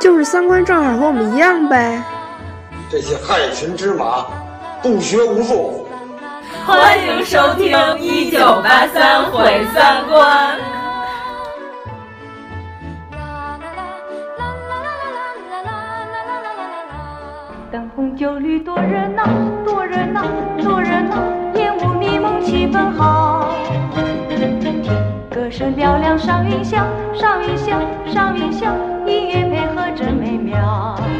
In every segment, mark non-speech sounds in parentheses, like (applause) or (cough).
就是三观正好和我们一样呗。这些害群之马，不学无术。欢迎收听《一九八三毁三观》。灯红酒绿多热闹，多热闹，多热闹！烟雾迷蒙气氛好，歌声嘹亮上云霄，上云霄，上云霄，音乐配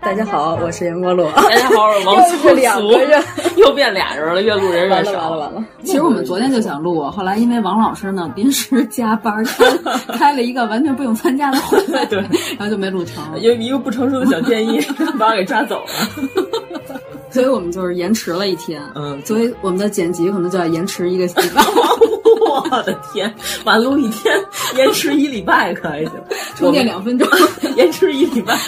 大家好，我是阎波洛。大家好，我是王 (laughs) 又是两个人，(laughs) 又变俩人了，越录人越少。完了完了完了！其实我们昨天就想录，后来因为王老师呢临时加班开 (laughs) 开了一个完全不用参加的会，对，然后就没录成。有一个不成熟的小建议，把我给抓走了。所以我们就是延迟了一天，嗯，所以我们的剪辑可能就要延迟一个礼拜。(laughs) 我的天，晚录一天，延迟一礼拜可还行？(laughs) 充电两分钟，(laughs) 延迟一礼拜。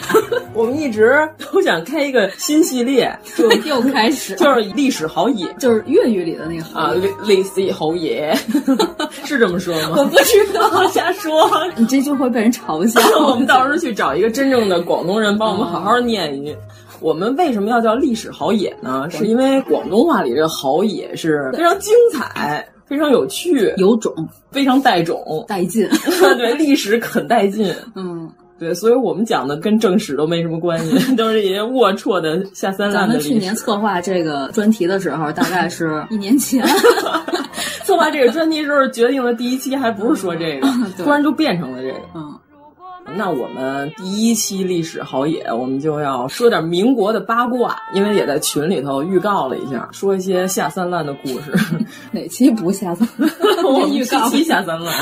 我们一直都想开一个新系列，就又开始，就是历史好野，就是粤语里的那个啊，历历史好野，是这么说吗？我不知道，瞎说。你这就会被人嘲笑。我们到时候去找一个真正的广东人，帮我们好好念一句。我们为什么要叫历史好野呢？是因为广东话里这个好野是非常精彩。非常有趣，有种，非常带种，带劲。(laughs) 对，历史很带劲。嗯，对，所以我们讲的跟正史都没什么关系，(laughs) 都是一些龌龊的下三滥咱们去年策划这个专题的时候，大概是一年前。(laughs) 策划这个专题时候决定的第一期还不是说这个，突然就变成了这个。嗯。那我们第一期历史好野，我们就要说点民国的八卦，因为也在群里头预告了一下，说一些下三滥的故事。(laughs) 哪期不下三滥？(laughs) 我预告期下三滥，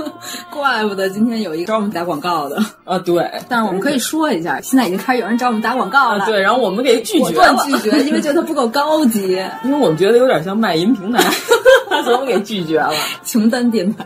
(laughs) 怪不得今天有一个找我们打广告的啊！对，但是我们可以说一下，现在已经开始有人找我们打广告了。啊、对，然后我们给拒绝了，拒绝，因为觉得它不够高级，因为我们觉得有点像卖淫平台，所以我们给拒绝了。穷丹电台，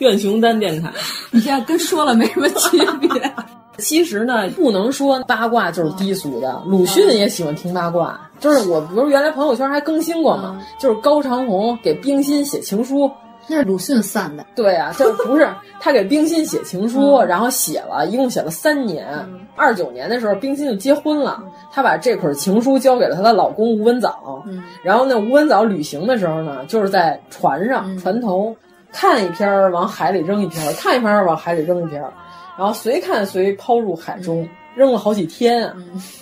愿穷丹电台，你这样跟说了没什么区别。(laughs) 其实呢，不能说八卦就是低俗的。鲁迅也喜欢听八卦，就是我，比如原来朋友圈还更新过嘛，就是高长虹给冰心写情书，那是鲁迅散的。对啊，这不是 (laughs) 他给冰心写情书，然后写了一共写了三年。二九年的时候，冰心就结婚了，她把这捆情书交给了她的老公吴文藻。然后呢，吴文藻旅行的时候呢，就是在船上船头看一篇往海里扔一篇，看一篇往海里扔一篇。然后随看随抛入海中，嗯、扔了好几天啊！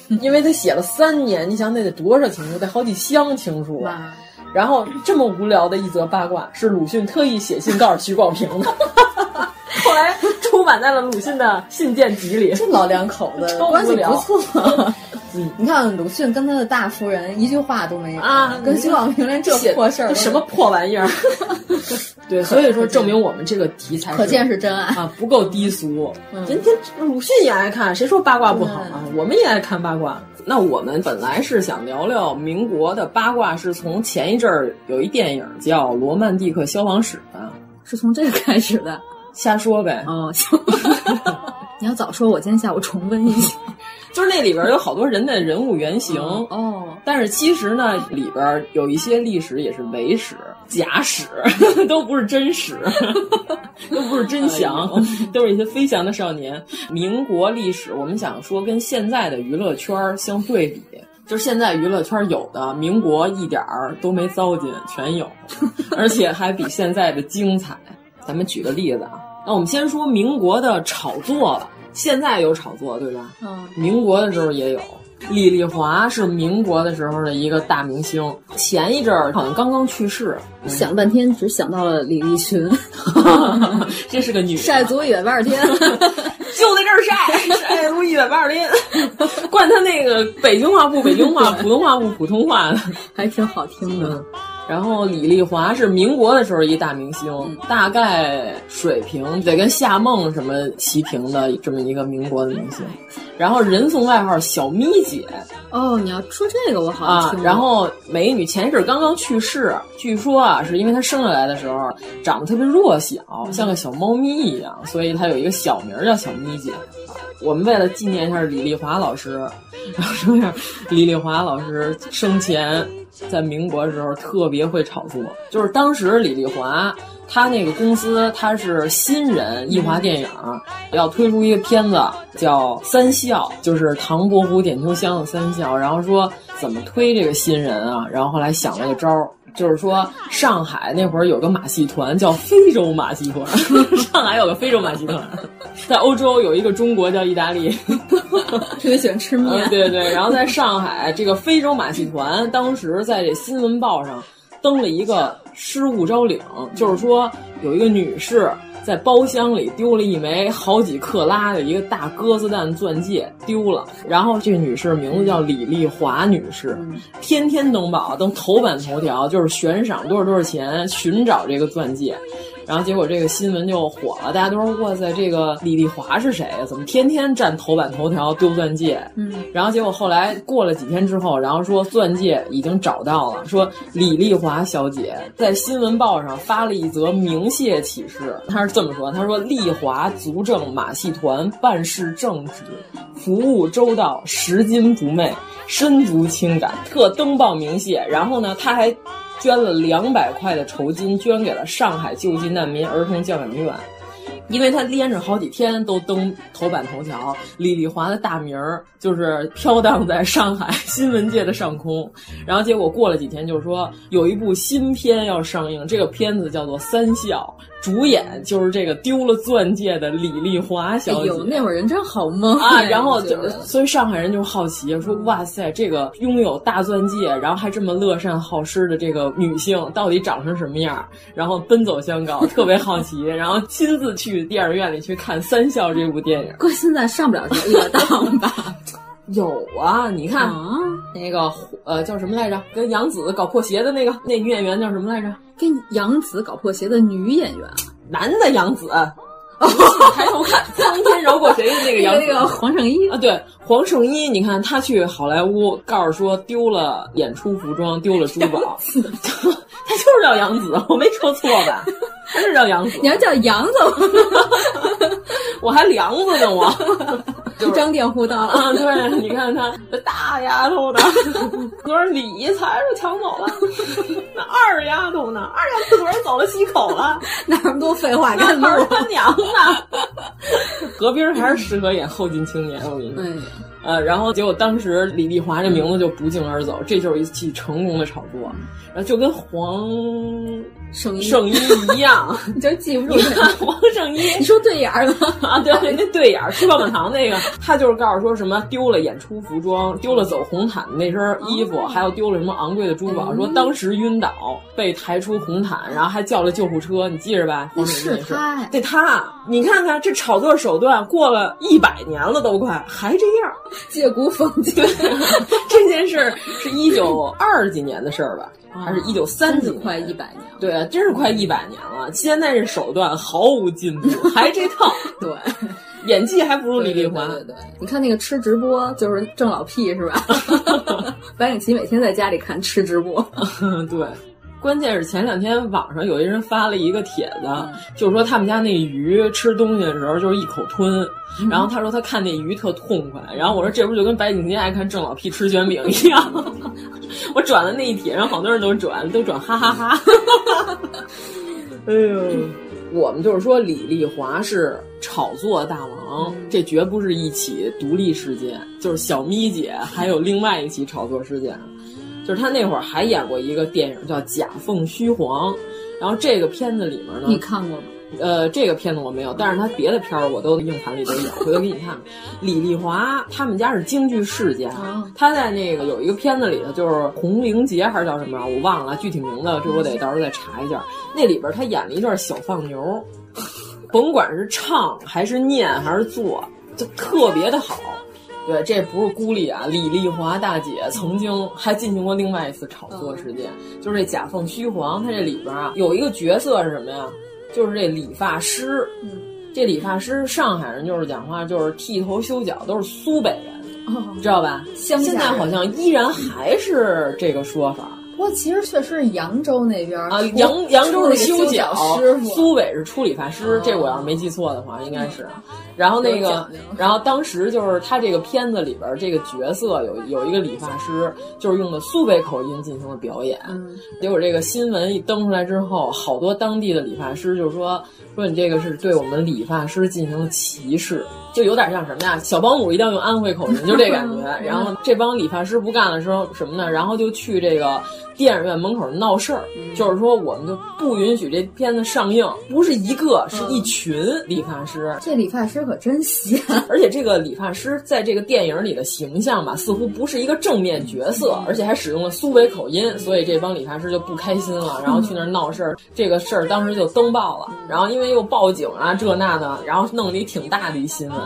嗯、因为他写了三年，你想那得多少情书？得好几箱情书啊！然后这么无聊的一则八卦，是鲁迅特意写信告诉徐广平的，(laughs) 后来出版在了鲁迅的信件集里。这老两口子 (laughs) 关系不错。(laughs) 嗯，你看鲁迅跟他的大夫人一句话都没有啊，跟徐广平连这破事儿，什么破玩意儿？对，所以说证明我们这个题材可见是真爱啊，不够低俗。人家鲁迅也爱看，谁说八卦不好啊？我们也爱看八卦。那我们本来是想聊聊民国的八卦，是从前一阵儿有一电影叫《罗曼蒂克消亡史》的，是从这个开始的。瞎说呗。哦，行。(laughs) 你要早说，我今天下午重温一下。(laughs) 就是那里边有好多人的人物原型哦，但是其实呢，里边有一些历史也是伪史、假史，(laughs) 都不是真史，都不是真祥，都是一些飞翔的少年。民国历史，我们想说跟现在的娱乐圈相对比，就是现在娱乐圈有的，民国一点儿都没糟践，全有，而且还比现在的精彩。咱们举个例子啊，那我们先说民国的炒作吧。现在有炒作，对吧？嗯，民国的时候也有。李丽华是民国的时候的一个大明星，前一阵儿好像刚刚去世。想了半天，只想到了李立群 (laughs) (laughs) 这是个女晒足一百八十天，(laughs) 就在这儿晒，晒足一百八十天。惯他那个北京话不北京话，普通话不普通话的，还挺好听的。然后李丽华是民国的时候一大明星，大概水平得跟夏梦什么齐平的这么一个民国的明星。然后人送外号小咪姐。哦，你要说这个我好像听、啊。然后美女前一阵刚刚去世，据说啊是因为她生下来的时候长得特别弱小，像个小猫咪一样，所以她有一个小名叫小咪姐。我们为了纪念一下李丽华老师，然后说一下李丽华老师生前。在民国的时候特别会炒作，就是当时李丽华他那个公司他是新人艺华电影要推出一个片子叫《三笑》，就是唐伯虎点秋香的三笑，然后说怎么推这个新人啊，然后后来想了个招儿。就是说，上海那会儿有个马戏团叫非洲马戏团，(laughs) 上海有个非洲马戏团，(laughs) 在欧洲有一个中国叫意大利，(laughs) 特别喜欢吃面。嗯、对对，然后在上海这个非洲马戏团，当时在这新闻报上登了一个失物招领，就是说有一个女士。在包厢里丢了一枚好几克拉的一个大鸽子蛋钻戒，丢了。然后这女士名字叫李丽华女士，天天登报，登头版头条，就是悬赏多少多少钱寻找这个钻戒。然后结果这个新闻就火了，大家都说哇塞，这个李丽华是谁呀？怎么天天占头版头条丢钻戒？嗯，然后结果后来过了几天之后，然后说钻戒已经找到了，说李丽华小姐在新闻报上发了一则鸣谢启事，她是这么说，她说丽华足证马戏团办事正直，服务周到，拾金不昧，身足轻感，特登报鸣谢。然后呢，他还。捐了两百块的酬金，捐给了上海救济难民儿童教养院，因为他连着好几天都登头版头条，李丽华的大名儿就是飘荡在上海新闻界的上空。然后结果过了几天，就是说有一部新片要上映，这个片子叫做《三笑》。主演就是这个丢了钻戒的李丽华小姐。哎呦，那会儿人真好蒙啊！然后就是，所以上海人就好奇，说哇塞，这个拥有大钻戒，然后还这么乐善好施的这个女性，到底长成什么样？然后奔走相告，特别好奇，然后亲自去电影院里去看《三笑》这部电影。哥现在上不了这个当吧？(laughs) 有啊，你看、啊、那个呃叫什么来着？跟杨紫搞破鞋的那个那女演员叫什么来着？跟杨紫搞破鞋的女演员，男的杨紫。(laughs) 抬头看，(laughs) 苍天饶过谁的那个杨那个黄圣依啊，对，黄圣依，你看他去好莱坞，告诉说丢了演出服装，丢了珠宝，他就是叫杨紫，我没说错吧？他是叫杨子，你要叫杨子，我还梁子呢，我。(laughs) 张店护到了啊！对，你看他这大丫头的，(laughs) 昨儿李才是抢走了，那二丫头呢？二丫头昨儿走了西口了，哪那么多废话干路？他娘的？(laughs) 何冰还是适合演后进青年，我跟你说。哎呃，然后结果当时李丽华这名字就不胫而走，这就是一起成功的炒作，然后就跟黄圣依圣依一样，(laughs) 你就记不住你看黄圣依，你说对眼儿了啊？对，那对眼儿吃棒棒糖那个，他就是告诉说什么丢了演出服装，丢了走红毯的那身衣服，还有丢了什么昂贵的珠宝，说当时晕倒被抬出红毯，然后还叫了救护车，你记着吧？黄圣依是他，对他，你看看这炒作手段，过了一百年了都快还这样。借古讽今，(laughs) 这件事是一九二几年的事儿吧？还是一九三几？快一百年了。对啊，真是快一百年了。现在这手段毫无进步，(laughs) 还这套。对，演技还不如李丽华。对对，你看那个吃直播，就是郑老屁是吧？(laughs) 白景琦每天在家里看吃直播。对。关键是前两天网上有一人发了一个帖子，就是说他们家那鱼吃东西的时候就是一口吞，嗯、然后他说他看那鱼特痛快，然后我说这不就跟白景琦爱看郑老屁吃卷饼一样？(laughs) 我转了那一帖，然后好多人都转，都转哈哈哈哈。(laughs) 哎呦，我们就是说李丽华是炒作大王，嗯、这绝不是一起独立事件，就是小咪姐还有另外一起炒作事件。就是他那会儿还演过一个电影叫《假凤虚凰》，然后这个片子里面呢，你看过吗？呃，这个片子我没有，但是他别的片儿我都硬盘里都有，回头给你看看。李丽华他们家是京剧世家，他在那个有一个片子里头，就是《红绫节》还是叫什么，我忘了具体名字，这我得到时候再查一下。那里边他演了一段小放牛，甭管是唱还是念还是做，就特别的好。对，这不是孤立啊！李丽华大姐曾经还进行过另外一次炒作事件，就是这假凤虚凰。它这里边啊有一个角色是什么呀？就是这理发师。嗯，这理发师上海人就是讲话就是剃头修脚都是苏北人，哦、知道吧？现在好像依然还是这个说法。不过其实确实是扬州那边啊，扬扬州是修脚师傅，苏北是出理发师，这我要是没记错的话，应该是。然后那个，然后当时就是他这个片子里边这个角色有有一个理发师，就是用的苏北口音进行了表演。结果这个新闻一登出来之后，好多当地的理发师就说说你这个是对我们理发师进行了歧视，就有点像什么呀？小保姆一定要用安徽口音，就这感觉。然后这帮理发师不干了，说什么呢？然后就去这个。电影院门口闹事儿，就是说我们就不允许这片子上映，不是一个，是一群理发师。这理发师可真闲，(laughs) 而且这个理发师在这个电影里的形象吧，似乎不是一个正面角色，而且还使用了苏北口音，所以这帮理发师就不开心了，然后去那儿闹事儿。这个事儿当时就登报了，然后因为又报警啊这那的，然后弄了一挺大的一新闻。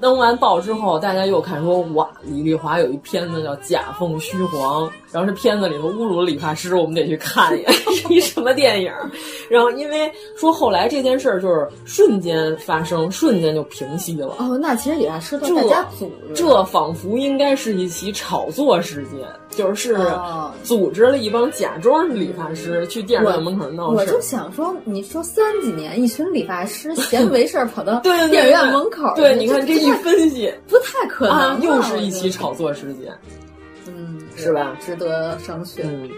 登完报之后，大家又看说哇，李丽华有一片子叫《假凤虚凰》，然后这片子里头侮辱了理发师，我们得去看一眼 (laughs) 是一什么电影。然后因为说后来这件事儿就是瞬间发生，瞬间就平息了。哦，那其实理发师都大家组织，这仿佛应该是一起炒作事件，就是组织了一帮假装是理发师去电影院门口闹事。我就想说，你说三几年一群理发师闲没事儿跑到 (laughs) 电影院门口，对，你看这一分析不太可能，啊、又是一起炒作事件，嗯，是吧？值得商榷。嗯，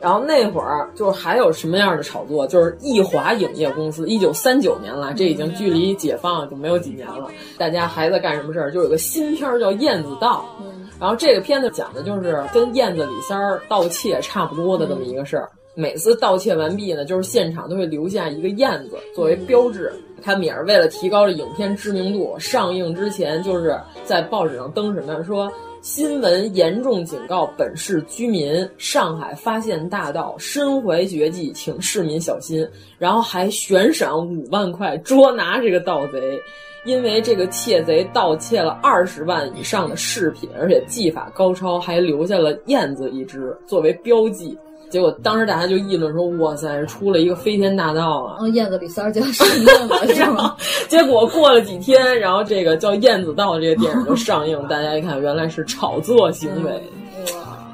然后那会儿就是还有什么样的炒作？就是艺华影业公司，一九三九年了，这已经距离解放就没有几年了。大家还在干什么事儿？就有个新片儿叫《燕子道》，嗯，然后这个片子讲的就是跟燕子李三儿盗窃差不多的这么一个事儿。每次盗窃完毕呢，就是现场都会留下一个燕子作为标志。他们也是为了提高这影片知名度，上映之前就是在报纸上登什么说新闻严重警告本市居民，上海发现大盗，身怀绝技，请市民小心。然后还悬赏五万块捉拿这个盗贼，因为这个窃贼盗窃了二十万以上的饰品，而且技法高超，还留下了燕子一只作为标记。结果当时大家就议论说：“哇塞，出了一个飞天大盗啊！”嗯，燕子李三儿就要上映了，是吗？(laughs) 结果过了几天，然后这个叫《燕子盗》这个电影就上映，大家一看，原来是炒作行为。哇，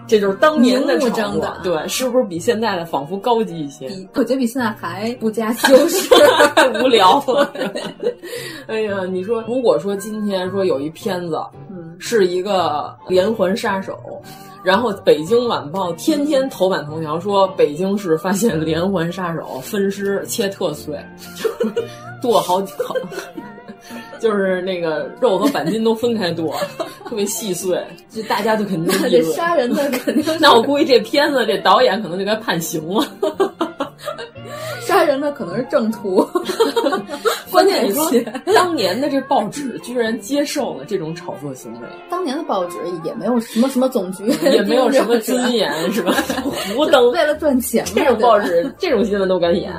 这就是当年的炒作，对，是不是比现在的仿佛高级一些？比我觉得比现在还不加修饰，太 (laughs) 无聊了。(laughs) 哎呀，你说，如果说今天说有一片子，嗯，是一个连环杀手。然后《北京晚报》天天头版头条说北京市发现连环杀手分尸切特碎，(laughs) 剁好几口，就是那个肉和板筋都分开剁，特别细碎，就大家就肯定这杀人的肯定。那我估计这片子这导演可能就该判刑了。杀人的可能是正途，关键你说当年的这报纸居然接受了这种炒作行为，当年的报纸也没有什么什么总局，也没有什么尊严，是吧？(laughs) 胡登，为了赚钱，这种报纸这种新闻都敢演，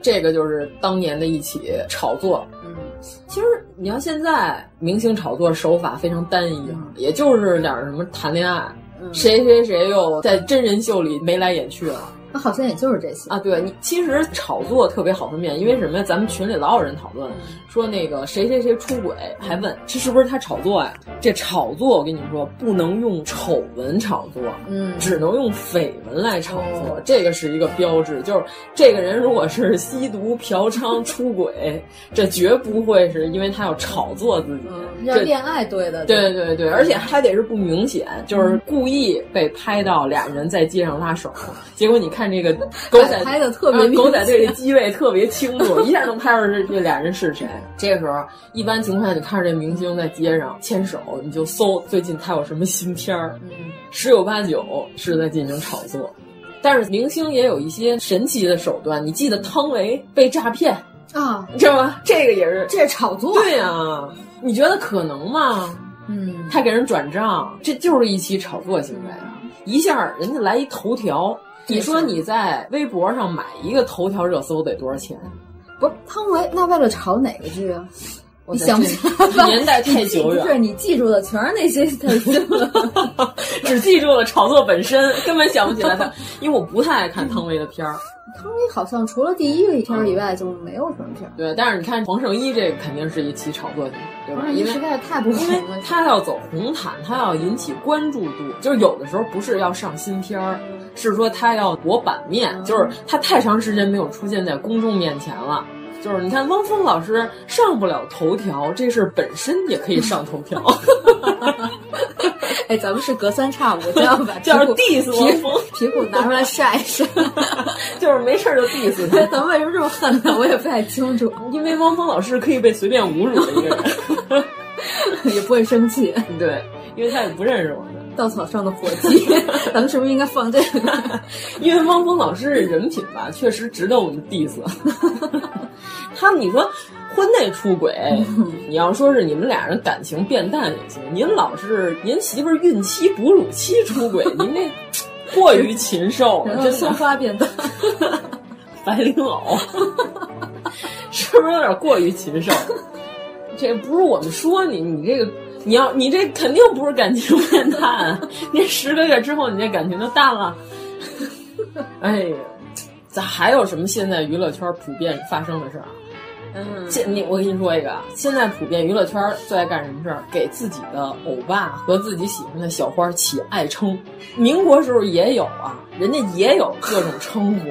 这个就是当年的一起炒作。嗯，其实你要现在明星炒作手法非常单一哈，也就是点什么谈恋爱，谁谁谁又在真人秀里眉来眼去了。那好像也就是这些啊，对你其实炒作特别好分辨，因为什么呀？咱们群里老有人讨论说那个谁谁谁出轨，还问这是不是他炒作呀？这炒作我跟你说，不能用丑闻炒作，嗯，只能用绯闻来炒作，这个是一个标志。就是这个人如果是吸毒、嫖娼、出轨，这绝不会是因为他要炒作自己，要恋爱对的，对对对，而且还得是不明显，就是故意被拍到俩人在街上拉手，(laughs) 结果你看。看这个狗仔拍的特别、啊，狗仔队的机位特别清楚，(laughs) 一下能拍出这这俩人是谁。这个时候，一般情况下，你看着这明星在街上牵手，你就搜最近他有什么新片儿，嗯，十有八九是在进行炒作。但是明星也有一些神奇的手段，你记得汤唯被诈骗。啊，你知道吗？这个也是这是炒作。对呀、啊，你觉得可能吗？嗯，他给人转账，这就是一起炒作行为啊！一下人家来一头条，你说你在微博上买一个头条热搜得多少钱？不是汤唯，那为了炒哪个剧啊？我想不起来？年代太 (laughs) 久远，不是你记住的全是那些特新闻，(laughs) 只记住了炒作本身，根本想不起来他。因为我不太爱看汤唯的片儿。汤唯好像除了第一个片儿以外就没有什么片儿。对，但是你看黄圣依这个肯定是一起炒作的，对吧？因为实在是太不红了。他要走红毯，他要引起关注度，就是有的时候不是要上新片儿，是说他要博版面，就是他太长时间没有出现在公众面前了。就是你看汪峰老师上不了头条，这事本身也可以上头条。(laughs) 哎，咱们是隔三差五就要把 (laughs) 就是 diss 汪峰皮裤拿出来晒一晒，(laughs) 就是没事就 diss 他。咱们为什么这么恨他？我也不太清楚。(laughs) 因为汪峰老师可以被随便侮辱的一个人，也不会生气。对，因为他也不认识我们。稻草上的火鸡，咱们是不是应该放这个？因为汪峰老师这人品吧，确实值得我们 diss。他们，你说婚内出轨，你要说是你们俩人感情变淡也行，您老是您媳妇儿孕期、哺乳期出轨，您这 (laughs) 过于禽兽了，这松花变淡，(laughs) 白灵藕，(laughs) 是不是有点过于禽兽？这不是我们说你，你这个。你要你这肯定不是感情变淡，你十个月之后你这感情就淡了。哎呀，咋还有什么现在娱乐圈普遍发生的事儿？嗯，现你我跟你说一个，现在普遍娱乐圈最爱干什么事儿？给自己的欧巴和自己喜欢的小花起爱称。民国时候也有啊，人家也有各种称呼。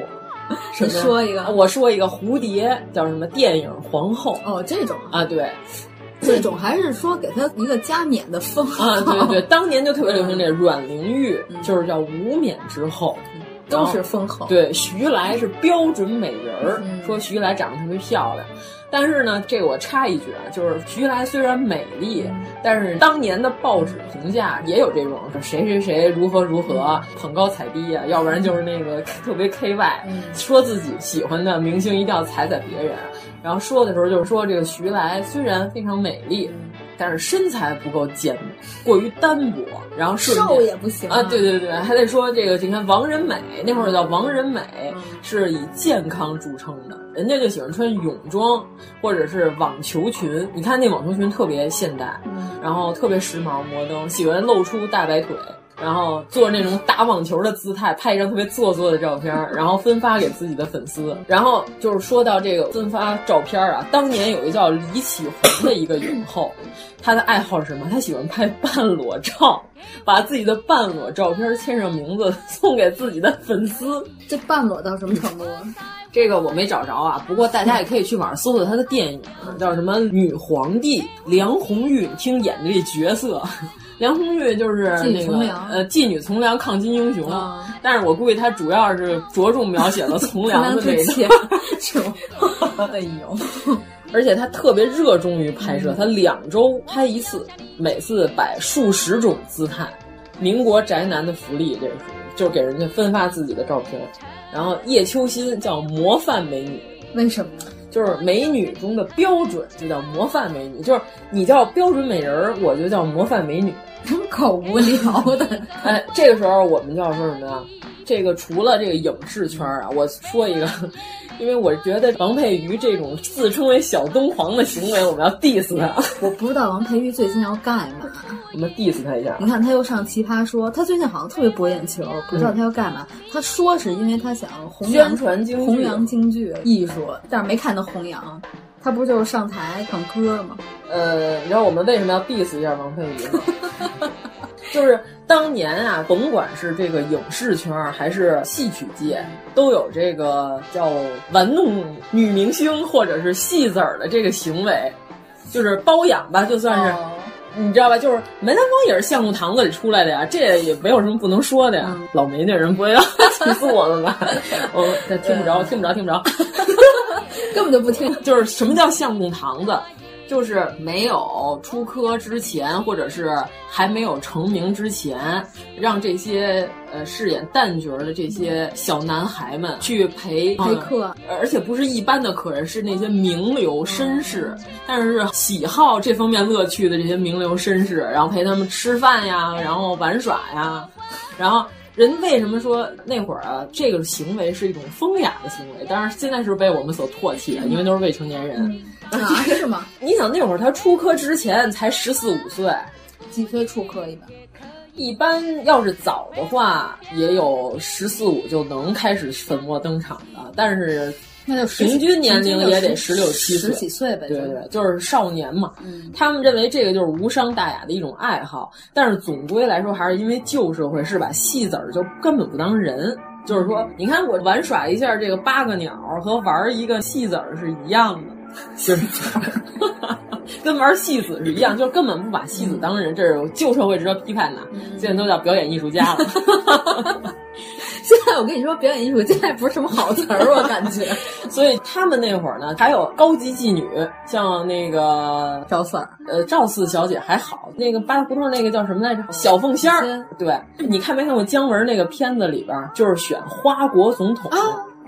(laughs) 你说一个，我说一个蝴蝶叫什么？电影皇后。哦，这种啊，对。这种还是说给他一个加冕的封号啊？对对，当年就特别流行这阮玲玉，嗯、就是叫无冕之后，都是封号。对，徐来是标准美人儿，嗯、说徐来长得特别漂亮。但是呢，这个我插一句啊，就是徐来虽然美丽，嗯、但是当年的报纸评价也有这种说谁谁谁如何如何嗯捧高踩低啊，要不然就是那个 (laughs) 特别 K Y，、嗯、说自己喜欢的明星一定要踩踩别人。然后说的时候就是说这个徐来虽然非常美丽，嗯、但是身材不够健美，过于单薄，然后瘦也不行啊。对对对，还得说这个，你看王仁美那会儿叫王仁美，嗯、是以健康著称的，人家就喜欢穿泳装或者是网球裙。你看那网球裙特别现代，嗯、然后特别时髦摩登，喜欢露出大白腿。然后做那种打网球的姿态，拍一张特别做作的照片，然后分发给自己的粉丝。然后就是说到这个分发照片啊，当年有一个叫李启红的一个影后，她的爱好是什么？他喜欢拍半裸照，(laughs) 把自己的半裸照片签上名字送给自己的粉丝。这半裸到什么程度啊？(laughs) 这个我没找着啊，不过大家也可以去网上搜搜他的电影，叫什么《女皇帝》，梁红玉，听演的这角色。(laughs) 梁红玉就是那个呃妓女从良抗金英雄，嗯、但是我估计他主要是着重描写了从良的这个。哎呦，而且他特别热衷于拍摄，他两周拍一次，每次摆数十种姿态。民国宅男的福利，这是就是给人家分发自己的照片。然后叶秋心叫模范美女，为什么？就是美女中的标准，就叫模范美女。就是你叫标准美人儿，我就叫模范美女。够无聊的。哎，这个时候我们就要说什么呀？这个除了这个影视圈啊，我说一个，因为我觉得王佩瑜这种自称为小东皇的行为，我们要 diss 他。我不知道王佩瑜最近要干嘛，我们 diss 他一下。你看他又上奇葩说，他最近好像特别博眼球，不知道他要干嘛。嗯、他说是因为他想弘扬宣传京、弘扬京剧艺术，但是没看他弘扬。他不就是上台唱歌吗？呃，你知道我们为什么要 diss 一下王佩瑜吗？(laughs) 就是当年啊，甭管是这个影视圈还是戏曲界，都有这个叫玩弄女明星或者是戏子儿的这个行为，就是包养吧，就算是。哦你知道吧？就是梅兰芳也是相公堂子里出来的呀，这也没有什么不能说的呀。嗯、老梅那人不会要 (laughs) 气死我们吧？(laughs) 我听不着，听不着，听不着，(laughs) 根本就不听。就是什么叫相公堂子？就是没有出科之前，或者是还没有成名之前，让这些呃饰演旦角的这些小男孩们去陪陪客，而且不是一般的客人，是那些名流绅士，但是喜好这方面乐趣的这些名流绅士，然后陪他们吃饭呀，然后玩耍呀，然后。人为什么说那会儿啊，这个行为是一种风雅的行为？当然，现在是被我们所唾弃的，因为都是未成年人。(laughs) 啊，是吗？(laughs) 你想那会儿他出科之前才十四五岁，几岁出科一般？一般要是早的话，也有十四五就能开始粉墨登场的，但是。那就平均年龄也得十六七岁，十几岁呗。对对，就是少年嘛。嗯，他们认为这个就是无伤大雅的一种爱好，但是总归来说，还是因为旧社会是把戏子儿就根本不当人。就是说，你看我玩耍一下这个八个鸟和玩一个戏子儿是一样的，就是 (laughs) 跟玩戏子是一样，就是根本不把戏子当人。这是旧社会值得批判的，现在都叫表演艺术家了。(laughs) 现在我跟你说，表演艺术家也不是什么好词儿，我感觉。(laughs) 所以他们那会儿呢，还有高级妓女，像那个赵四儿，呃，赵四小姐还好。那个八大胡同那个叫什么来着？小凤仙儿。对，你看没看过姜文那个片子里边，就是选花国总统。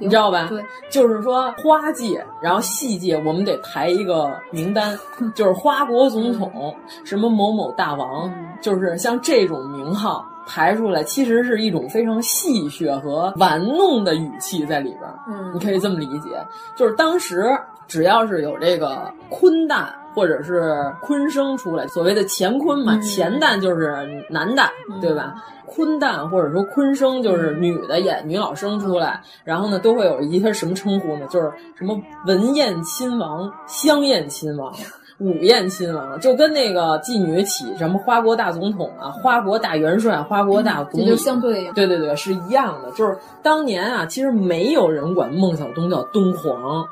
你知道吧？对，就是说花界，然后戏界，我们得排一个名单，(laughs) 就是花国总统，什么某某大王，就是像这种名号排出来，其实是一种非常戏谑和玩弄的语气在里边。嗯，你可以这么理解，就是当时只要是有这个坤旦或者是坤生出来，所谓的乾坤嘛，乾旦就是男旦，对吧？坤旦或者说坤生就是女的演女老生出来，然后呢都会有一些什么称呼呢？就是什么文燕亲王、香艳亲王、(laughs) 武艳亲王，就跟那个妓女起什么花国大总统啊、花国大元帅、花国大总理，相对应。对对对，是一样的。就是当年啊，其实没有人管孟小冬叫东皇，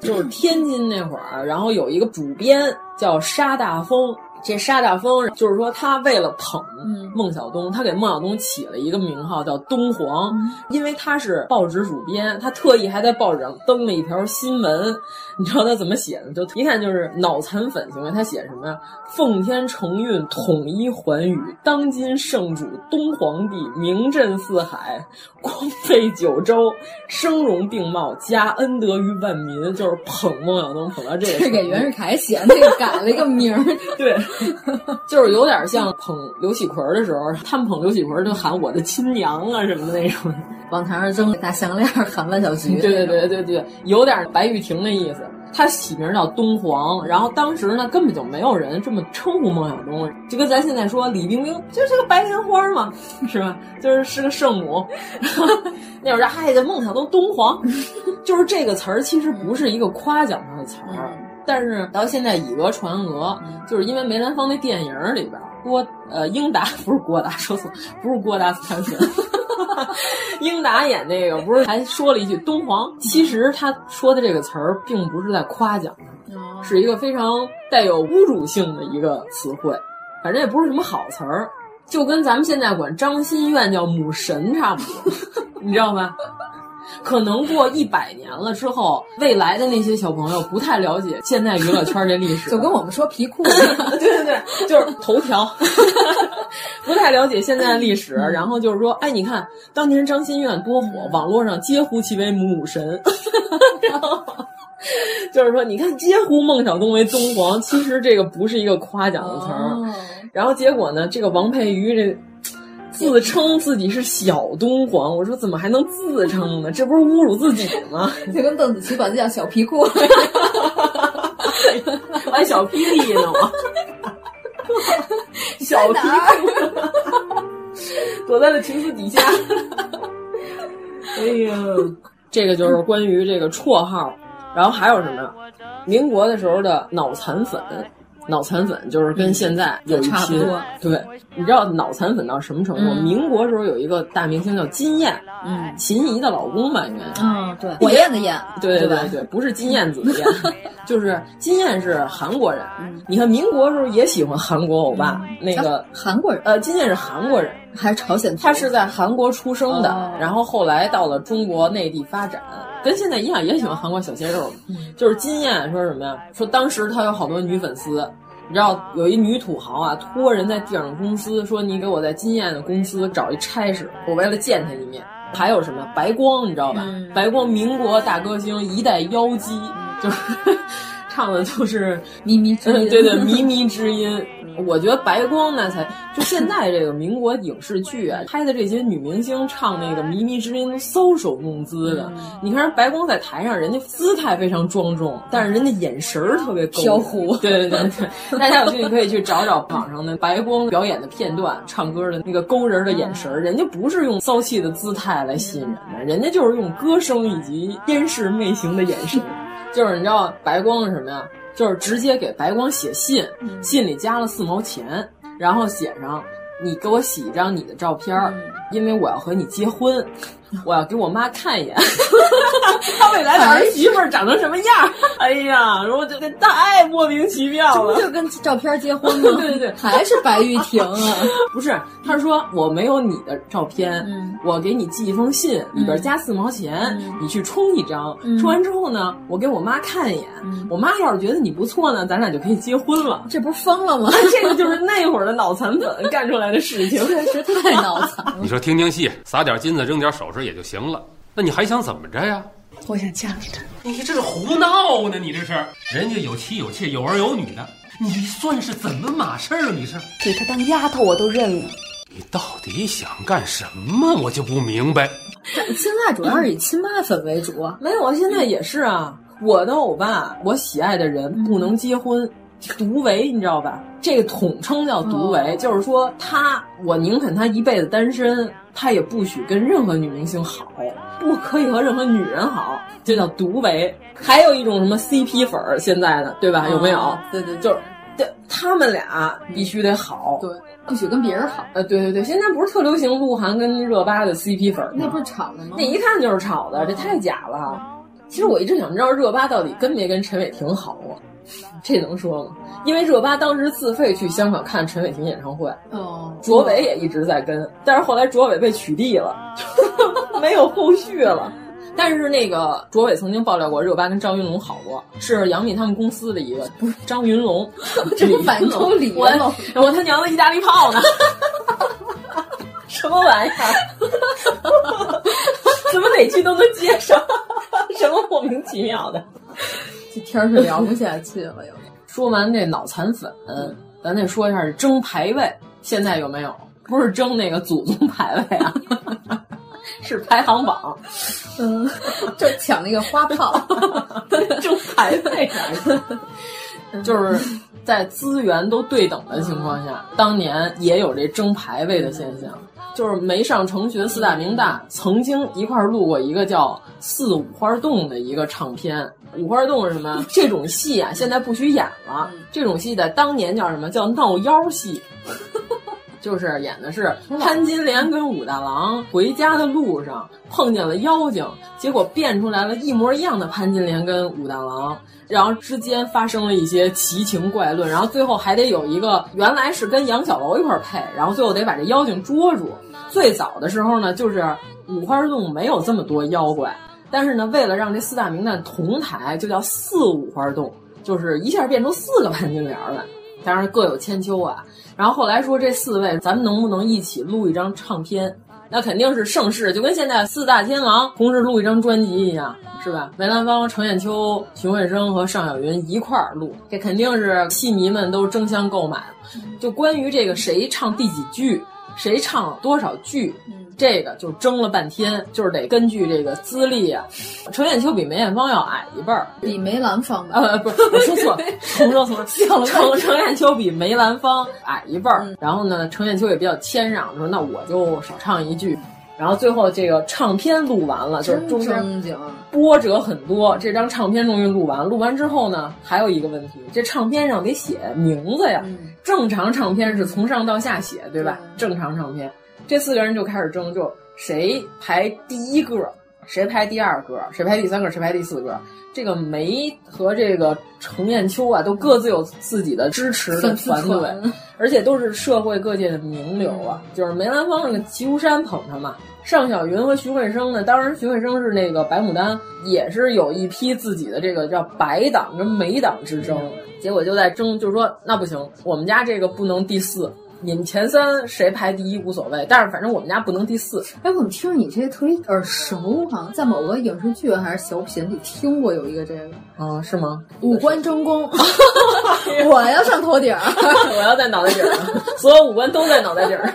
就是天津那会儿，然后有一个主编叫沙大风。这沙大风就是说，他为了捧孟小冬，他给孟小冬起了一个名号叫东皇，因为他是报纸主编，他特意还在报纸上登了一条新闻。你知道他怎么写的？就一看就是脑残粉行为。他写什么呀？奉天承运，统一寰宇，当今圣主东皇帝名震四海，光废九州，声容并茂，加恩德于万民。就是捧孟小冬，捧到这个。是给袁世凯写的，那个改了一个名儿。(laughs) 对，(laughs) 就是有点像捧刘喜奎的时候，他们捧刘喜奎就喊我的亲娘啊什么的那种。往台上扔大项链，喊万小菊。对对对对对，有点白玉婷的意思。他起名叫东皇，然后当时呢根本就没有人这么称呼孟小冬，就跟咱现在说李冰冰就是个白莲花嘛，是吧？就是是个圣母。那会儿还叫孟小冬东皇，就是这个词儿其实不是一个夸奖他的词儿，但是到现在以讹传讹，就是因为梅兰芳那电影里边郭呃英达 (laughs) 不是郭达说错，不是郭达斯坦森。(laughs) 英达演那个不是还说了一句“东皇”，其实他说的这个词儿并不是在夸奖他，是一个非常带有侮辱性的一个词汇，反正也不是什么好词儿，就跟咱们现在管张馨苑叫母神差不多，(laughs) 你知道吧？可能过一百年了之后，未来的那些小朋友不太了解现在娱乐圈这历史，(laughs) 就跟我们说皮裤，(laughs) 对对对，就是头条，(laughs) 不太了解现在的历史。然后就是说，哎，你看当年张馨苑多火，网络上皆呼其为母神。然后就是说，你看皆呼孟小冬为宗皇，其实这个不是一个夸奖的词儿。然后结果呢，这个王佩瑜这。自称自己是小东皇，我说怎么还能自称呢？这不是侮辱自己吗？就跟邓紫棋管自己叫小皮裤，还小霹雳呢吗？小皮裤，躲在了裙子底下。哎呀，这个就是关于这个绰号，然后还有什么？民国的时候的脑残粉。脑残粉就是跟现在有差不多，对，你知道脑残粉到什么程度？民国时候有一个大明星叫金燕，嗯，秦怡的老公吧，应该，嗯，对，火焰的焰，对对对对，不是金燕子的燕，(laughs) 就是金燕是韩国人，你看民国时候也喜欢韩国欧巴，那个韩国人，呃，金燕是韩国人还是朝鲜？他是在韩国出生的，然后后来到了中国内地发展，跟现在一样，也喜欢韩国小鲜肉。就是金燕说什么呀？说当时他有好多女粉丝。你知道有一女土豪啊，托人在电影公司说：“你给我在金燕的公司找一差事，我为了见他一面。”还有什么白光，你知道吧？白光，民国大歌星，一代妖姬，就是 (laughs) 唱的就是靡靡之音。对对，靡靡 (laughs) 之音。我觉得白光那才就现在这个民国影视剧啊，拍的这些女明星唱那个靡靡之音都搔首弄姿的。你看人白光在台上，人家姿态非常庄重，但是人家眼神儿特别飘忽。对对对对，大家有兴趣可以去找找网上的白光表演的片段，唱歌的那个勾人的眼神儿，人家不是用骚气的姿态来吸引人的，人家就是用歌声以及烟视媚行的眼神。就是你知道白光是什么呀？就是直接给白光写信，信里加了四毛钱，然后写上你给我洗一张你的照片，因为我要和你结婚，我要给我妈看一眼，(laughs) 她未来的儿媳妇长成什么样？(laughs) 哎呀，我这这太莫名其妙了，这不就跟照片结婚吗？(laughs) 对对对，还是白玉婷啊？不是，他说我没有你的照片，我给你寄一封信，里边加四毛钱，你去充一张，充完之后呢，我给我妈看一眼，我妈要是觉得你不错呢，咱俩就可以结婚了。这不是疯了吗？这个就是那会儿的脑残粉干出来的事情，确实太脑残了。你说听听戏，撒点金子，扔点首饰也就行了，那你还想怎么着呀？我想嫁给他。你这是胡闹呢！你这是，人家有妻有妾有儿有女的，你算是怎么码事儿？你是给他当丫头我都认了。你到底想干什么？我就不明白。(laughs) 现在主要是以亲妈粉为主啊。没有啊，现在也是啊。我的欧巴，我喜爱的人不能结婚，独唯，你知道吧？这个统称叫独唯，就是说他，我宁肯他一辈子单身，他也不许跟任何女明星好，不可以和任何女人好，这叫独唯。还有一种什么 CP 粉儿，现在的对吧？有没有？对对，就是对他们俩必须得好，对，不许跟别人好。呃，对对对，现在不是特流行鹿晗跟热巴的 CP 粉吗？那不是炒的吗？那一看就是炒的，这太假了。其实我一直想知道热巴到底跟没跟陈伟霆好过，这能说吗？因为热巴当时自费去香港看陈伟霆演唱会，哦，卓伟也一直在跟，但是后来卓伟被取缔了，(laughs) 没有后续了。但是那个卓伟曾经爆料过，热巴跟张云龙好过，是杨幂他们公司的一个，不是张云龙，(laughs) 这不反出李云龙，我他娘的意大利炮呢？(laughs) 什么玩意儿？怎么哪句都能接上？什么莫名其妙的？这天是聊不下去了。有 (laughs) 说完这脑残粉，咱得说一下争排位，现在有没有？不是争那个祖宗排位啊，(laughs) 是排行榜。嗯，就抢那个花 (laughs) 炮，争排位啊，就是在资源都对等的情况下，当年也有这争排位的现象。就是没上成学四大名大曾经一块录过一个叫《四五花洞》的一个唱片。五花洞是什么？(laughs) 这种戏啊，现在不许演了。这种戏在当年叫什么？叫闹妖戏。(laughs) 就是演的是潘金莲跟武大郎 (laughs) 回家的路上碰见了妖精，结果变出来了一模一样的潘金莲跟武大郎，然后之间发生了一些奇情怪论，然后最后还得有一个原来是跟杨小楼一块配，然后最后得把这妖精捉住。最早的时候呢，就是五花洞没有这么多妖怪，但是呢，为了让这四大名旦同台，就叫四五花洞，就是一下变出四个潘金莲来，当然各有千秋啊。然后后来说这四位，咱们能不能一起录一张唱片？那肯定是盛世，就跟现在四大天王同时录一张专辑一样，是吧？梅兰芳、程砚秋、荀慧生和尚小云一块儿录，这肯定是戏迷们都争相购买。就关于这个谁唱第几句，谁唱多少句。这个就争了半天，就是得根据这个资历啊。程砚秋比梅艳芳要矮一辈儿，比梅兰芳吧？呃，不是，我说错了，(laughs) 重说重说。程程砚秋比梅兰芳矮一辈儿，然后呢，程砚秋也比较谦让，说那我就少唱一句。然后最后这个唱片录完了，就是中间波折很多。这张唱片终于录完，录完之后呢，还有一个问题，这唱片上得写名字呀。正常唱片是从上到下写，对吧？正常唱片。这四个人就开始争，就谁排第一个，谁排第二个，谁排第三个，谁排第四个。这个梅和这个程砚秋啊，都各自有自己的支持的团队，而且都是社会各界的名流啊。就是梅兰芳那个齐如山捧他嘛，尚小云和徐慧生呢，当然徐慧生是那个白牡丹，也是有一批自己的这个叫白党跟梅党之争。结果就在争，就是说那不行，我们家这个不能第四。你们前三谁排第一无所谓，但是反正我们家不能第四。哎，我怎么听着你这特别耳熟？好像在某个影视剧还是小品里听过有一个这个啊？是吗？五官争功，(laughs) 我要上头顶儿，(laughs) 我要在脑袋顶儿，(laughs) 所有五官都在脑袋顶儿。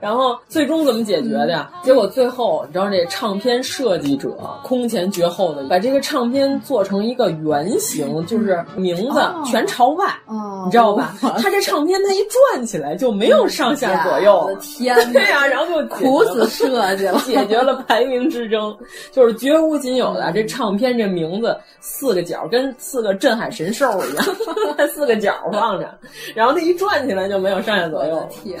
然后最终怎么解决的呀？结果最后你知道这唱片设计者空前绝后的把这个唱片做成一个圆形，就是名字全朝外，哦，你知道吧？他这唱片他一转起来就没有上下左右。我的天，对呀，然后就苦死设计了，解决了排名之争，就是绝无仅有的。这唱片这名字四个角跟四个镇海神兽一样，(laughs) 四个角放着，然后它一转起来就没有上下左右。天。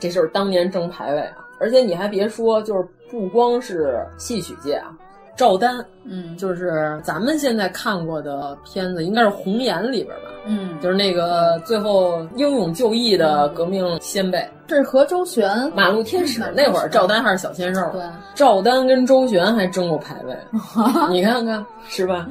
这就是当年争排位啊！而且你还别说，就是不光是戏曲界啊，赵丹，嗯，就是咱们现在看过的片子，应该是《红岩》里边吧，嗯，就是那个最后英勇就义的革命先辈，这是和周旋《马路天使》那会儿，赵丹还是小鲜肉，对，赵丹跟周旋还争过排位，(laughs) 你看看是吧？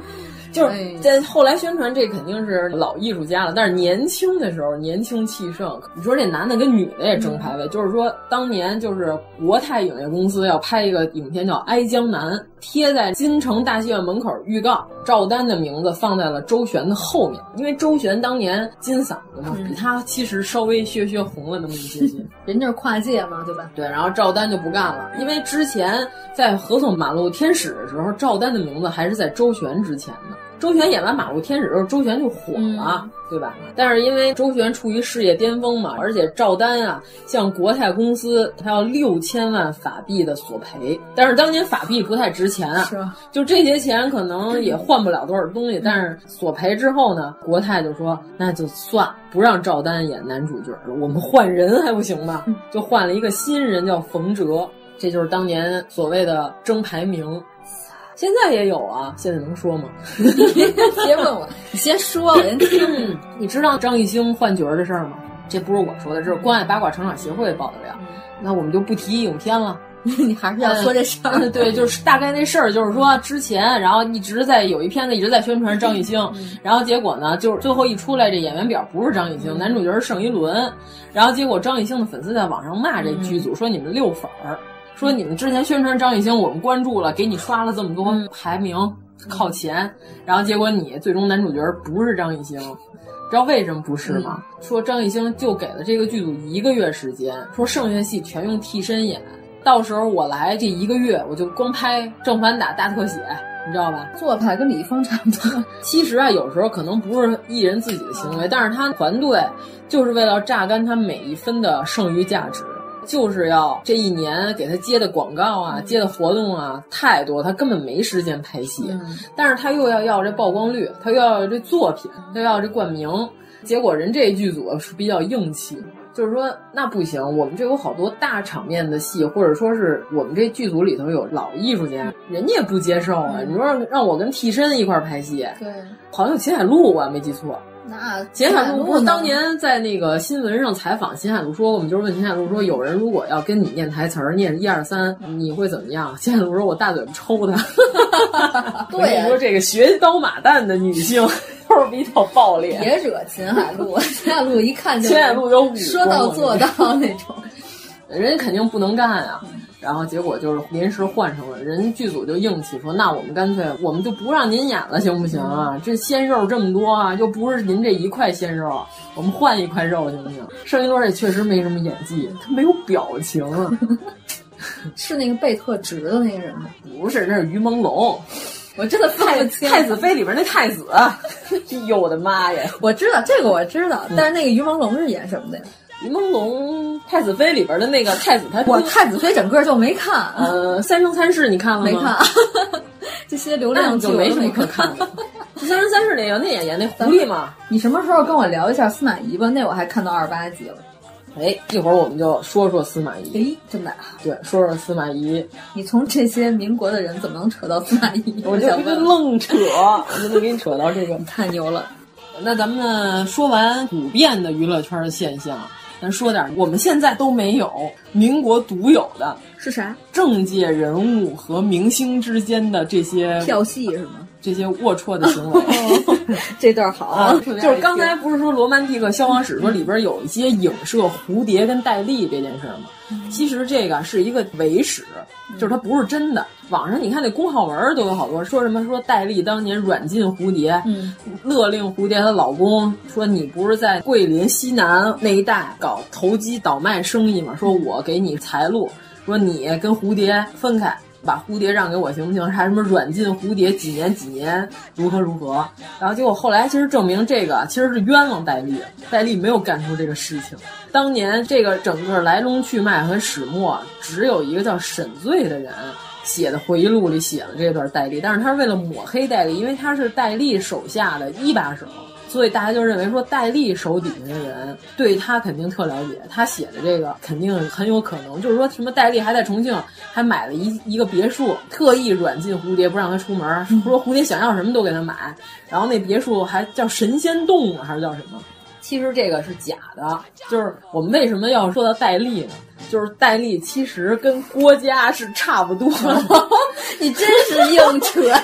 就是在后来宣传，这肯定是老艺术家了。但是年轻的时候，年轻气盛。你说这男的跟女的也争排位，就是说当年就是国泰影业公司要拍一个影片叫《哀江南》，贴在金城大戏院门口预告，赵丹的名字放在了周旋的后面，因为周旋当年金嗓子嘛，比他其实稍微削削红了那么一些些。(laughs) 人家是跨界嘛，对吧？对，然后赵丹就不干了，因为之前在合作《马路天使》的时候，赵丹的名字还是在周旋之前的。周旋演完《马路天使》之后，周旋就火了，嗯、对吧？但是因为周旋处于事业巅峰嘛，而且赵丹啊，向国泰公司他要六千万法币的索赔，但是当年法币不太值钱啊，是就这些钱可能也换不了多少东西。但是索赔之后呢，国泰就说那就算不让赵丹演男主角了，我们换人还不行吗？就换了一个新人叫冯哲，这就是当年所谓的争排名。现在也有啊，现在能说吗？(laughs) 别问我，你先说，我先听。你知道张艺兴换角的事儿吗？这不是我说的，这是关爱八卦成长协会报的料。那我们就不提影片了。(laughs) 你还是要说这事儿、嗯？对，就是大概那事儿，就是说之前，然后一直在有一片子一直在宣传张艺兴，然后结果呢，就是最后一出来，这演员表不是张艺兴，男主角是盛一伦，然后结果张艺兴的粉丝在网上骂这剧组，说你们六粉儿。说你们之前宣传张艺兴，我们关注了，给你刷了这么多排名靠前，然后结果你最终男主角不是张艺兴，知道为什么不是吗？说张艺兴就给了这个剧组一个月时间，说剩下戏全用替身演，到时候我来这一个月我就光拍正反打大特写，你知道吧？做派跟李易峰差不多。(laughs) 其实啊，有时候可能不是艺人自己的行为，但是他团队就是为了榨干他每一分的剩余价值。就是要这一年给他接的广告啊，接的活动啊太多，他根本没时间拍戏。嗯、但是他又要要这曝光率，他又要这作品，他又要这冠名。结果人这剧组是比较硬气，就是说那不行，我们这有好多大场面的戏，或者说是我们这剧组里头有老艺术家，人家也不接受啊。你说让我跟替身一块拍戏，对，好像有秦海璐，我没记错。那秦海璐不是当年在那个新闻上采访秦海璐说过吗？就是问秦海璐说，有人如果要跟你念台词儿，念一二三，你会怎么样？秦海璐说：“我大嘴巴抽他。”对呀，说这个学刀马旦的女性 (laughs) 都是比较暴烈，别惹秦海璐。秦海璐一看就秦海璐有武说到做到那种，人家肯定不能干啊。然后结果就是临时换成了人剧组就硬气说，那我们干脆我们就不让您演了，行不行啊？这鲜肉这么多啊，又不是您这一块鲜肉，我们换一块肉行不行？盛一伦也确实没什么演技，他没有表情啊。(laughs) 是那个背特直的那个人吗？不是，那是于朦胧。我真的分不清太子妃里边那太子。哎呦我的妈呀！我知道这个我知道，但是那个于朦胧是演什么的呀？于朦胧太子妃里边的那个太子，他我太子妃整个就没看。呃，三生三世你看了吗？没看。这些流量就没什么可看的。(laughs) 三生三世那个那演员那狐狸嘛。你什么时候跟我聊一下司马懿吧？那我还看到二十八集了。哎，一会儿我们就说说司马懿。哎，真的啊？对，说说司马懿。你从这些民国的人怎么能扯到司马懿？我就愣扯，我就能给你扯到这个，太牛了。那咱们呢说完普遍的娱乐圈的现象，咱说点我们现在都没有、民国独有的，是啥？政界人物和明星之间的这些票戏是吗？这些龌龊的行为。(laughs) 这段好啊，就是刚才不是说《罗曼蒂克消亡史》说里边有一些影射蝴蝶跟戴笠这件事吗？其实这个是一个伪史，就是它不是真的。网上你看那公号文都有好多说什么说戴笠当年软禁蝴蝶，嗯，勒令蝴蝶她老公说你不是在桂林西南那一带搞投机倒卖生意吗？说我给你财路，说你跟蝴蝶分开。把蝴蝶让给我行不行？还什么软禁蝴蝶几年几年，如何如何？然后结果后来其实证明这个其实是冤枉戴笠，戴笠没有干出这个事情。当年这个整个来龙去脉和始末，只有一个叫沈醉的人写的回忆录里写了这段戴笠，但是他是为了抹黑戴笠，因为他是戴笠手下的一把手。所以大家就认为说戴笠手底下的人对他肯定特了解，他写的这个肯定很有可能，就是说什么戴笠还在重庆还买了一一个别墅，特意软禁蝴蝶不让他出门，说蝴蝶想要什么都给他买，然后那别墅还叫神仙洞还是叫什么？其实这个是假的，就是我们为什么要说到戴笠呢？就是戴笠其实跟郭嘉是差不多的，(laughs) 你真是硬扯 (laughs) 呀！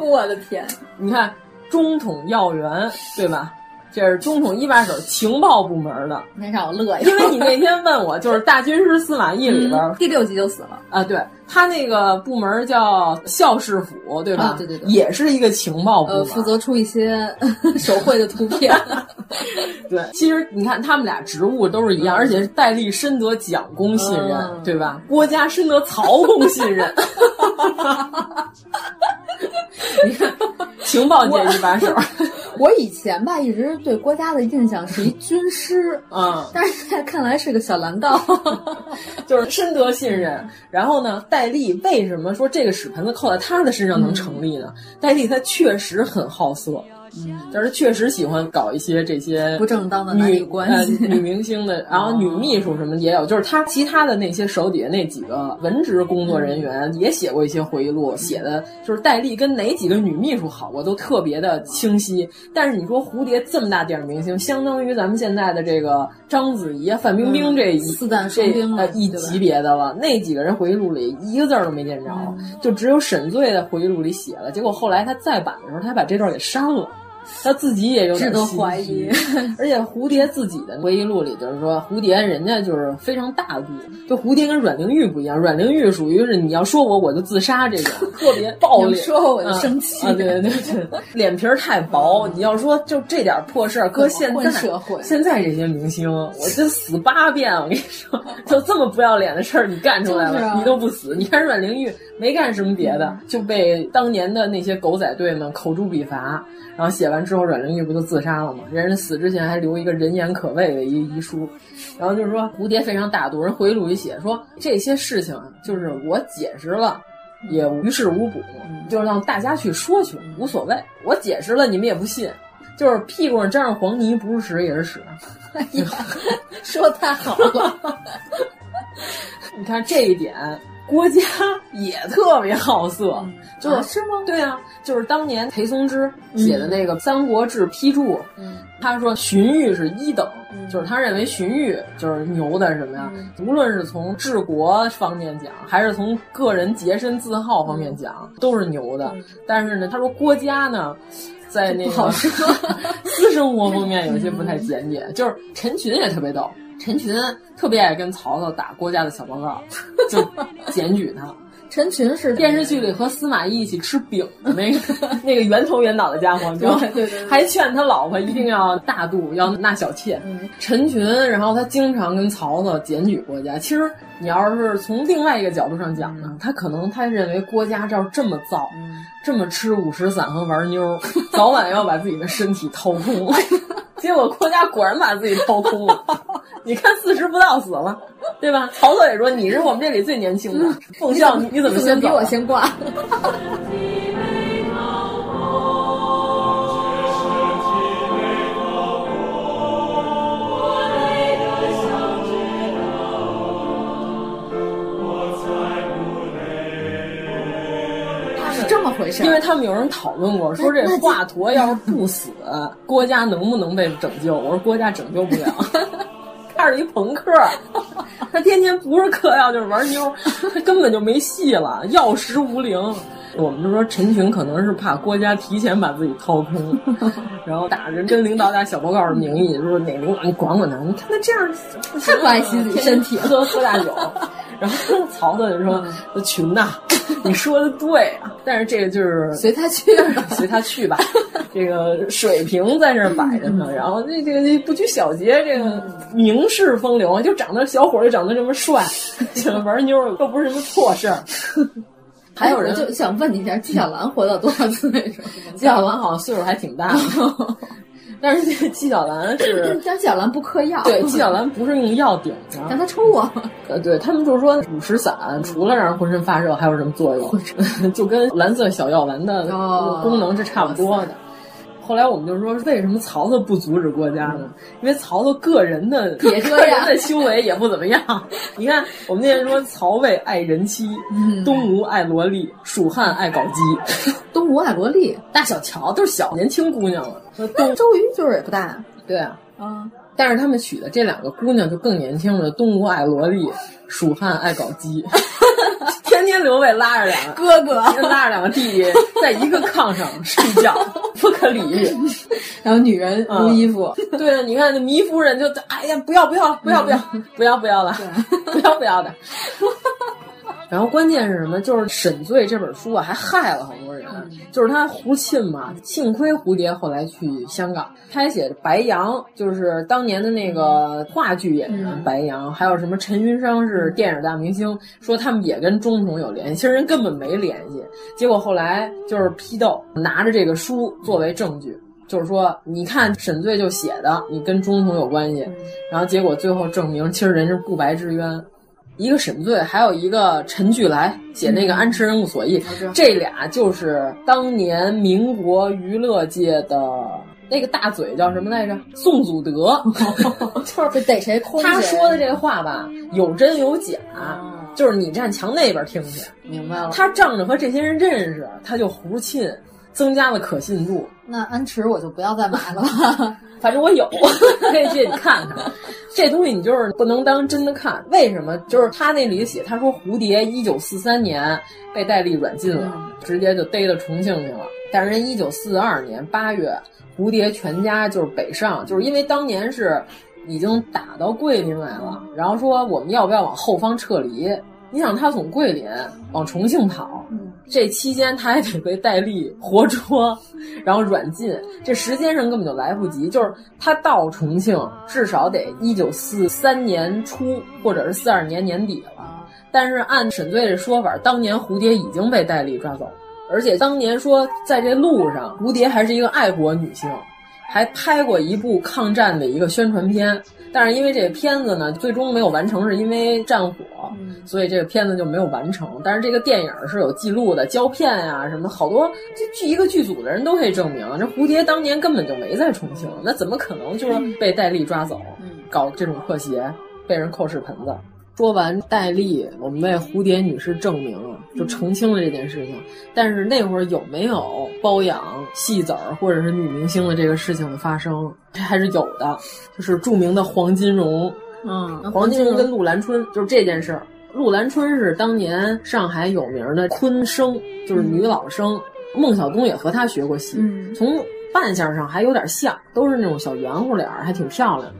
我的天，你看。中统要员，对吧？这是中统一把手，情报部门的。没让我乐呀！因为你那天问我，就是大军师司马懿里边、嗯、第六集就死了啊！对他那个部门叫校事府，对吧？啊、对对对，也是一个情报部门，呃，负责出一些 (laughs) 手绘的图片。(laughs) 对，其实你看他们俩职务都是一样，而且戴笠深得蒋公信任，嗯、对吧？郭嘉深得曹公信任。(laughs) (laughs) 你看，情报界一把手。我以前吧，一直对郭嘉的印象是一军师，(laughs) 嗯，但是现在看来是个小蓝道，(laughs) 就是深得信任。然后呢，戴笠为什么说这个屎盆子扣在他的身上能成立呢？嗯、戴笠他确实很好色。嗯，但是确实喜欢搞一些这些不正当的男女关系，呃、女明星的，然后女秘书什么也有，就是他其他的那些手底下那几个文职工作人员也写过一些回忆录，写的就是戴笠跟哪几个女秘书好过都特别的清晰。但是你说蝴蝶这么大点明星，相当于咱们现在的这个章子怡、范冰冰这一、嗯、四旦双冰呃一级别的了，那几个人回忆录里一个字儿都没见着，嗯、就只有沈醉的回忆录里写了。结果后来他再版的时候，他把这段给删了。他自己也有点怀疑，而且蝴蝶自己的回忆录里就是说，蝴蝶人家就是非常大度，就蝴蝶跟阮玲玉不一样，阮玲玉属于是你要说我我就自杀这种，特别 (laughs) 暴力，说我我就生气，啊，啊对对对，(laughs) 脸皮太薄。你要说就这点破事儿，搁现在社会，现在这些明星，我就死八遍。我跟你说，就这么不要脸的事儿你干出来了，啊、你都不死。你看阮玲玉没干什么别的，就被当年的那些狗仔队们口诛笔伐。然后写完之后，阮玲玉不就自杀了吗？人家死之前还留一个人言可畏的一遗书，然后就是说蝴蝶非常大度，人回忆录里写说这些事情就是我解释了，也于事无补，就是让大家去说去，无所谓。我解释了，你们也不信，就是屁股上沾上黄泥，不是屎也是屎。哎呀，说太好了，(laughs) 你看这一点。郭嘉也特别好色，嗯、就是、啊、是吗？对啊，就是当年裴松之写的那个《三国志批注》，嗯，他说荀彧是一等，嗯、就是他认为荀彧就是牛的什么呀？嗯、无论是从治国方面讲，还是从个人洁身自好方面讲，嗯、都是牛的。但是呢，他说郭嘉呢，(laughs) 在那个私生活方面有些不太检点，就是陈群也特别逗。陈群特别爱跟曹操打郭嘉的小报告，就检举他。(laughs) 陈群是电视剧里和司马懿一起吃饼的那个 (laughs) 那个圆头圆脑的家伙，你知道吗？对对，还劝他老婆一定要大度，要纳小妾。嗯、陈群，然后他经常跟曹操检举郭嘉。其实你要是从另外一个角度上讲呢，嗯、他可能他认为郭嘉照这么造，嗯、这么吃五石散和玩妞，早晚要把自己的身体掏空。(laughs) 结果郭嘉果然把自己掏空了，你看四十不到死了，对吧？曹操也说你是我们这里最年轻的，奉孝你你怎么先比我先挂？(laughs) 事儿，因为他们有人讨论过，说这华佗要是不死，(laughs) 郭嘉能不能被拯救？我说郭嘉拯救不了，(laughs) 他是一朋克，(laughs) 他天天不是嗑药就是玩妞，他根本就没戏了，药石无灵。我们就说陈群可能是怕郭嘉提前把自己掏空，(laughs) 然后打着跟领导打小报告的名义，说哪领导你管管他，你看他这样太不爱惜自己身体，喝喝大酒。(laughs) 然后曹操就说：“群呐，你说的对啊，但是这个就是随他去，随他去吧。这个水平在这摆着呢，然后这这个不拘小节，这个名士风流，就长得小伙就长得这么帅，喜欢玩妞又不是什么错事儿。”还有人就想问你一下，纪晓岚活到多少岁？(laughs) 纪晓岚好像岁数还挺大的，(laughs) 但是这个纪晓岚是，但纪晓岚不嗑药，对，纪晓岚不是用药顶着，让他抽啊。呃，对他们就是说五石散除了让人浑身发热，还有什么作用？(laughs) 就跟蓝色小药丸的功能是差不多的。后来我们就说，为什么曹操不阻止郭嘉呢？因为曹操个人的 (laughs) 也个人的修为也不怎么样。(laughs) 你看，我们那天说曹魏爱人妻，东吴爱萝莉，蜀汉爱搞基。(laughs) 东吴爱萝莉，大小乔都是小年轻姑娘了。东周瑜岁数也不大，对啊，啊。但是他们娶的这两个姑娘就更年轻了，东吴爱萝莉，蜀汉爱搞基。天天刘备拉着两个哥哥，拉着两个弟弟在一个炕上睡觉，(laughs) 不可理喻。然后女人撸衣服，对啊，你看那糜夫人就哎呀，不要不要不要不要不要不要了，不要不要的。(laughs) 然后关键是什么？就是《沈醉》这本书啊，还害了好多人。就是他胡沁嘛，幸亏蝴蝶后来去香港，他还写白杨，就是当年的那个话剧演员白杨，还有什么陈云裳是电影大明星，说他们也跟中统有联系，其实人根本没联系。结果后来就是批斗，拿着这个书作为证据，就是说你看沈醉就写的，你跟中统有关系。然后结果最后证明，其实人是不白之冤。一个沈醉，还有一个陈巨来写那个《安池人物所忆》，这俩就是当年民国娱乐界的那个大嘴叫什么来着？(laughs) 宋祖德 (laughs) (laughs) 就是逮谁空他说的这话吧，有真有假，就是你站墙那边听去。明白了。他仗着和这些人认识，他就胡沁，增加了可信度。那安驰我就不要再买了吧。(laughs) 反正我有，(laughs) 可以借你看看。(laughs) 这东西你就是不能当真的看。为什么？就是他那里写，他说蝴蝶一九四三年被戴笠软禁了，直接就逮到重庆去了。但是人一九四二年八月，蝴蝶全家就是北上，就是因为当年是已经打到桂林来了，然后说我们要不要往后方撤离？你想他从桂林往重庆跑，这期间他还得被戴笠活捉，然后软禁，这时间上根本就来不及。就是他到重庆至少得一九四三年初，或者是四二年年底了。但是按沈醉的说法，当年蝴蝶已经被戴笠抓走，而且当年说在这路上，蝴蝶还是一个爱国女性，还拍过一部抗战的一个宣传片。但是因为这个片子呢，最终没有完成，是因为战火，所以这个片子就没有完成。但是这个电影是有记录的，胶片呀什么，好多这剧一个剧组的人都可以证明，这蝴蝶当年根本就没在重庆，那怎么可能就是被戴笠抓走，搞这种破鞋，被人扣屎盆子？说完戴笠，我们为蝴蝶女士证明，就澄清了这件事情。但是那会儿有没有包养戏子儿或者是女明星的这个事情的发生？这还是有的，就是著名的黄金荣，嗯，黄金荣跟陆兰春，就是这件事儿。陆兰春是当年上海有名的昆生，就是女老生。孟小冬也和她学过戏，从扮相上还有点像，都是那种小圆乎脸儿，还挺漂亮的。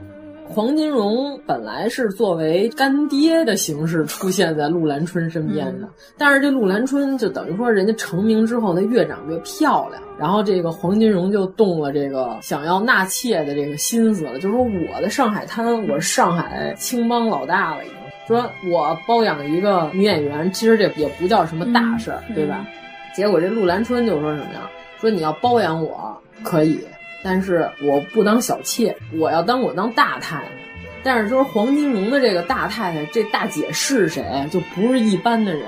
黄金荣本来是作为干爹的形式出现在陆兰春身边的，但是这陆兰春就等于说人家成名之后，她越长越漂亮，然后这个黄金荣就动了这个想要纳妾的这个心思了，就说我的上海滩，我是上海青帮老大了，已经说我包养一个女演员，其实这也不叫什么大事儿，对吧？结果这陆兰春就说什么呀？说你要包养我可以。但是我不当小妾，我要当我当大太太。但是说黄金荣的这个大太太，这大姐是谁？就不是一般的人。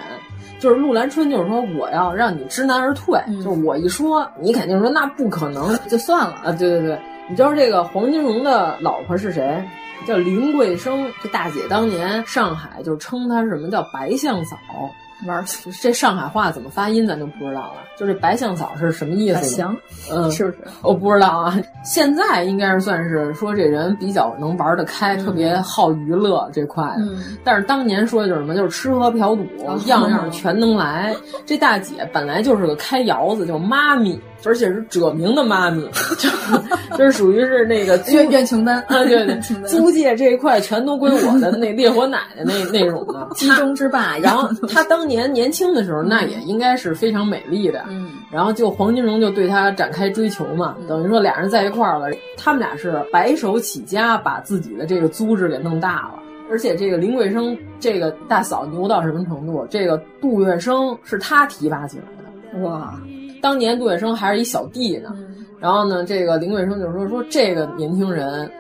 就是陆兰春，就是说我要让你知难而退。就是我一说，你肯定说那不可能，(laughs) 就算了啊！对对对，你知道这个黄金荣的老婆是谁？叫林桂生。这大姐当年上海就称她什么叫白相嫂。玩这上海话怎么发音咱就不知道了。就这白象嫂是什么意思？行，嗯，是不是？我不知道啊。现在应该是算是说这人比较能玩得开，特别好娱乐这块的。但是当年说的就是什么，就是吃喝嫖赌，样样全能来。这大姐本来就是个开窑子，叫妈咪，而且是者明的妈咪，就 (laughs) 就是属于是那个冤冤穷单啊，对 (laughs) 对，租界这一块全都归我的那烈火奶奶那 (laughs) 那种的鸡中之霸。然后她当年年轻的时候，那也应该是非常美丽的。嗯，然后就黄金荣就对她展开追求嘛，等于说俩人在一块儿了。他们俩是白手起家，把自己的这个租制给弄大了。而且这个林桂生这个大嫂牛到什么程度？这个杜月笙是他提拔起来的。哇，当年杜月笙还是一小弟呢。然后呢，这个林桂生就说说这个年轻人。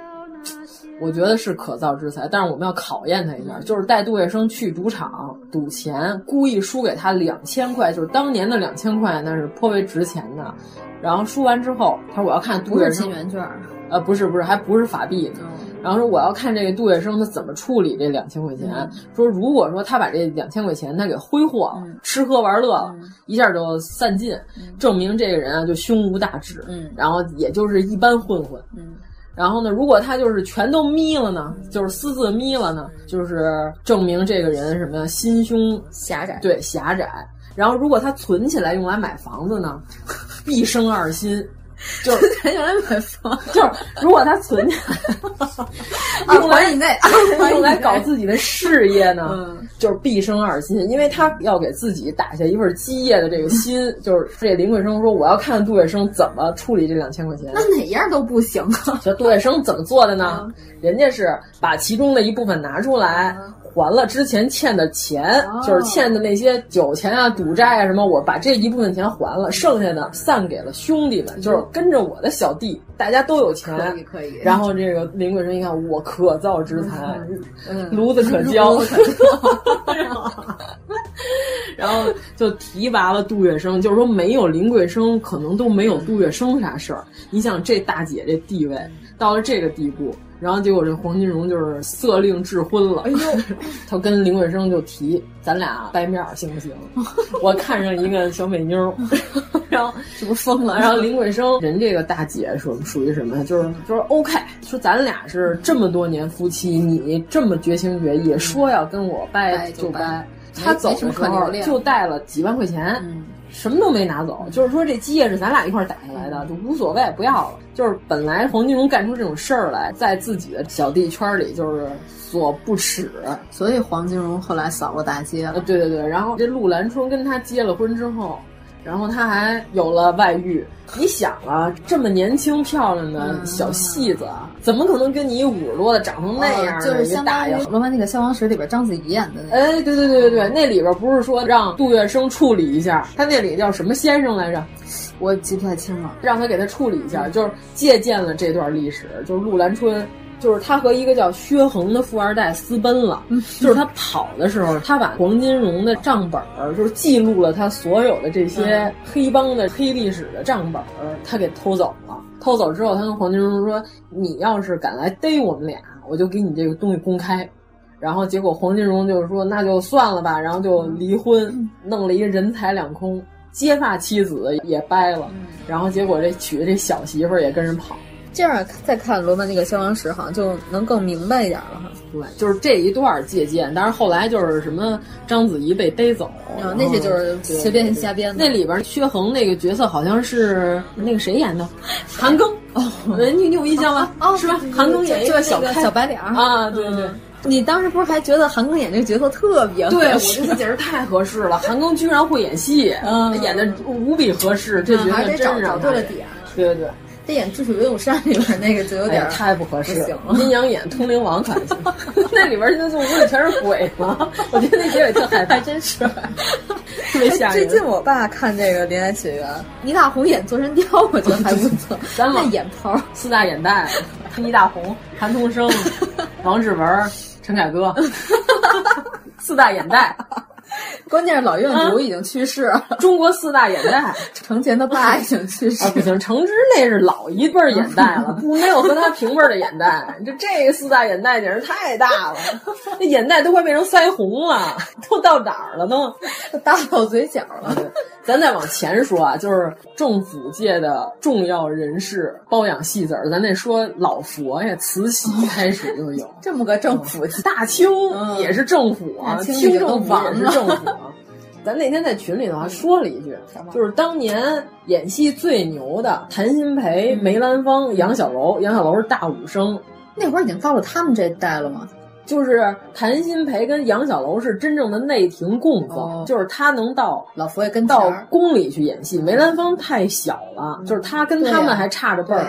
我觉得是可造之材，但是我们要考验他一下，就是带杜月笙去赌场赌钱，故意输给他两千块，就是当年的两千块，那是颇为值钱的。然后输完之后，他说我要看杜月笙，金元券，呃，不是不是，还不是法币呢。然后说我要看这个杜月笙他怎么处理这两千块钱。说如果说他把这两千块钱他给挥霍了，吃喝玩乐了，一下就散尽，证明这个人啊就胸无大志，然后也就是一般混混。然后呢，如果他就是全都眯了呢，就是私自眯了呢，就是证明这个人什么呀，心胸狭窄。对，狭窄。然后如果他存起来用来买房子呢，(laughs) 必生二心。就是存起来买房，就是如果他存起来，用来以内，用来搞自己的事业呢，就是必生二心，因为他要给自己打下一份基业的这个心。就是这林桂生说，我要看杜月笙怎么处理这两千块钱。那哪样都不行啊！这杜月笙怎么做的呢？人家是把其中的一部分拿出来。还了之前欠的钱，哦、就是欠的那些酒钱啊、赌债啊什么，我把这一部分钱还了，剩下的散给了兄弟们，就是跟着我的小弟，大家都有钱，可以可以。然后这个林桂生一看，我可造之材，嗯、(laughs) 炉子可教，(laughs) 然后就提拔了杜月笙，就是说没有林桂生，可能都没有杜月笙啥事儿。你想这大姐这地位到了这个地步。然后结果这黄金荣就是色令智昏了，哎呦，(laughs) 他跟林桂生就提，咱俩掰面行不行？(laughs) 我看上一个小美妞，(laughs) 然后这不疯了？然后林桂生人这个大姐属属于什么呀？就是就是 OK，说咱俩是这么多年夫妻，你这么绝情绝义，说要跟我掰就掰。他走的时候就带了几万块钱。什么都没拿走，就是说这基业是咱俩一块打下来的，就无所谓，不要了。就是本来黄金荣干出这种事儿来，在自己的小弟圈里就是所不耻，所以黄金荣后来扫过大街了。对对对，然后这陆兰春跟他结了婚之后，然后他还有了外遇。你想啊，这么年轻漂亮的小戏子，嗯、怎么可能跟你五十多的长成那样、哦？就是相当于《罗曼蒂克消亡史》里边章子怡演的那个。哎，对对对对对，那里边不是说让杜月笙处理一下，他那里叫什么先生来着？我记不太清了。让他给他处理一下，就是借鉴了这段历史，就是陆兰春。就是他和一个叫薛恒的富二代私奔了，就是他跑的时候，他把黄金荣的账本儿，就是记录了他所有的这些黑帮的黑历史的账本儿，他给偷走了。偷走之后，他跟黄金荣说：“你要是敢来逮我们俩，我就给你这个东西公开。”然后结果黄金荣就是说：“那就算了吧。”然后就离婚，弄了一个人财两空，结发妻子也掰了。然后结果这娶的这小媳妇儿也跟人跑。这样再看罗曼那个消亡史，好像就能更明白一点了哈。对，就是这一段借鉴，但是后来就是什么章子怡被逮走，啊，那些就是随便瞎编的。那里边薛恒那个角色好像是那个谁演的，(laughs) 韩庚哦，你你有印象吗？哦，是吧？韩庚演一个小小白脸啊，对对。你当时不是还觉得韩庚演这个角色特别对，我觉得简直太合适了。韩庚居然会演戏，嗯，演的无比合适，这角色真找对了点。对对对。他演《智取威虎山》里边那个就有点、哎、太不合适了。阴阳眼通灵王可行，那里边现在屋里全是鬼嘛。我觉得那结尾特害怕，真是 (laughs) 特别吓人。最近我爸看这个《恋爱起源》，倪大红演座山雕，我觉得还不错。(laughs) 那眼泡，四大眼袋，倪大红、韩童生、(laughs) 王志文、陈凯歌，四大眼袋。关键是老院主已经去世了。中国四大眼袋，(laughs) 程前的爸已经去世。啊，不行，程之那是老一辈眼袋了，不没有和他平辈的眼袋。这这四大眼袋简直太大了，那眼袋都快变成腮红了，都到哪儿了都？(laughs) 大到嘴角了。咱再往前说啊，就是政府界的重要人士包养戏子儿，咱得说老佛爷慈禧开始就有这么个政府，大清也是政府啊，清政府也是政府啊。咱那天在群里头还说了一句，就是当年演戏最牛的谭鑫培、梅兰芳、杨小楼，杨小楼是大武生，那会儿已经到了他们这一代了吗？就是谭鑫培跟杨小楼是真正的内廷供奉，哦、就是他能到老佛爷跟到宫里去演戏。梅兰芳太小了，嗯、就是他跟他们还差着辈儿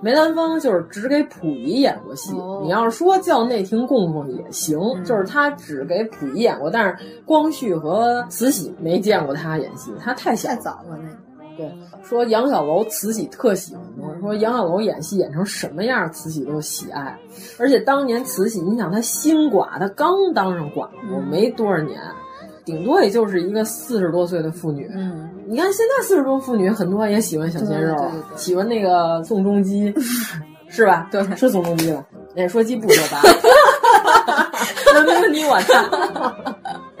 梅兰芳就是只给溥仪演过戏，哦、你要是说叫内廷供奉也行，嗯、就是他只给溥仪演过，但是光绪和慈禧没见过他演戏，他太小太早了那。对，说杨小楼慈禧特喜欢他，说杨小楼演戏演成什么样，慈禧都喜爱。而且当年慈禧，你想她新寡，她刚当上寡妇，嗯、没多少年，顶多也就是一个四十多岁的妇女。嗯，你看现在四十多妇女很多也喜欢小鲜肉，喜欢那个宋仲基，(laughs) 是吧？对，是宋仲基吧？哎，说鸡不说八，(laughs) 那没问题，我看。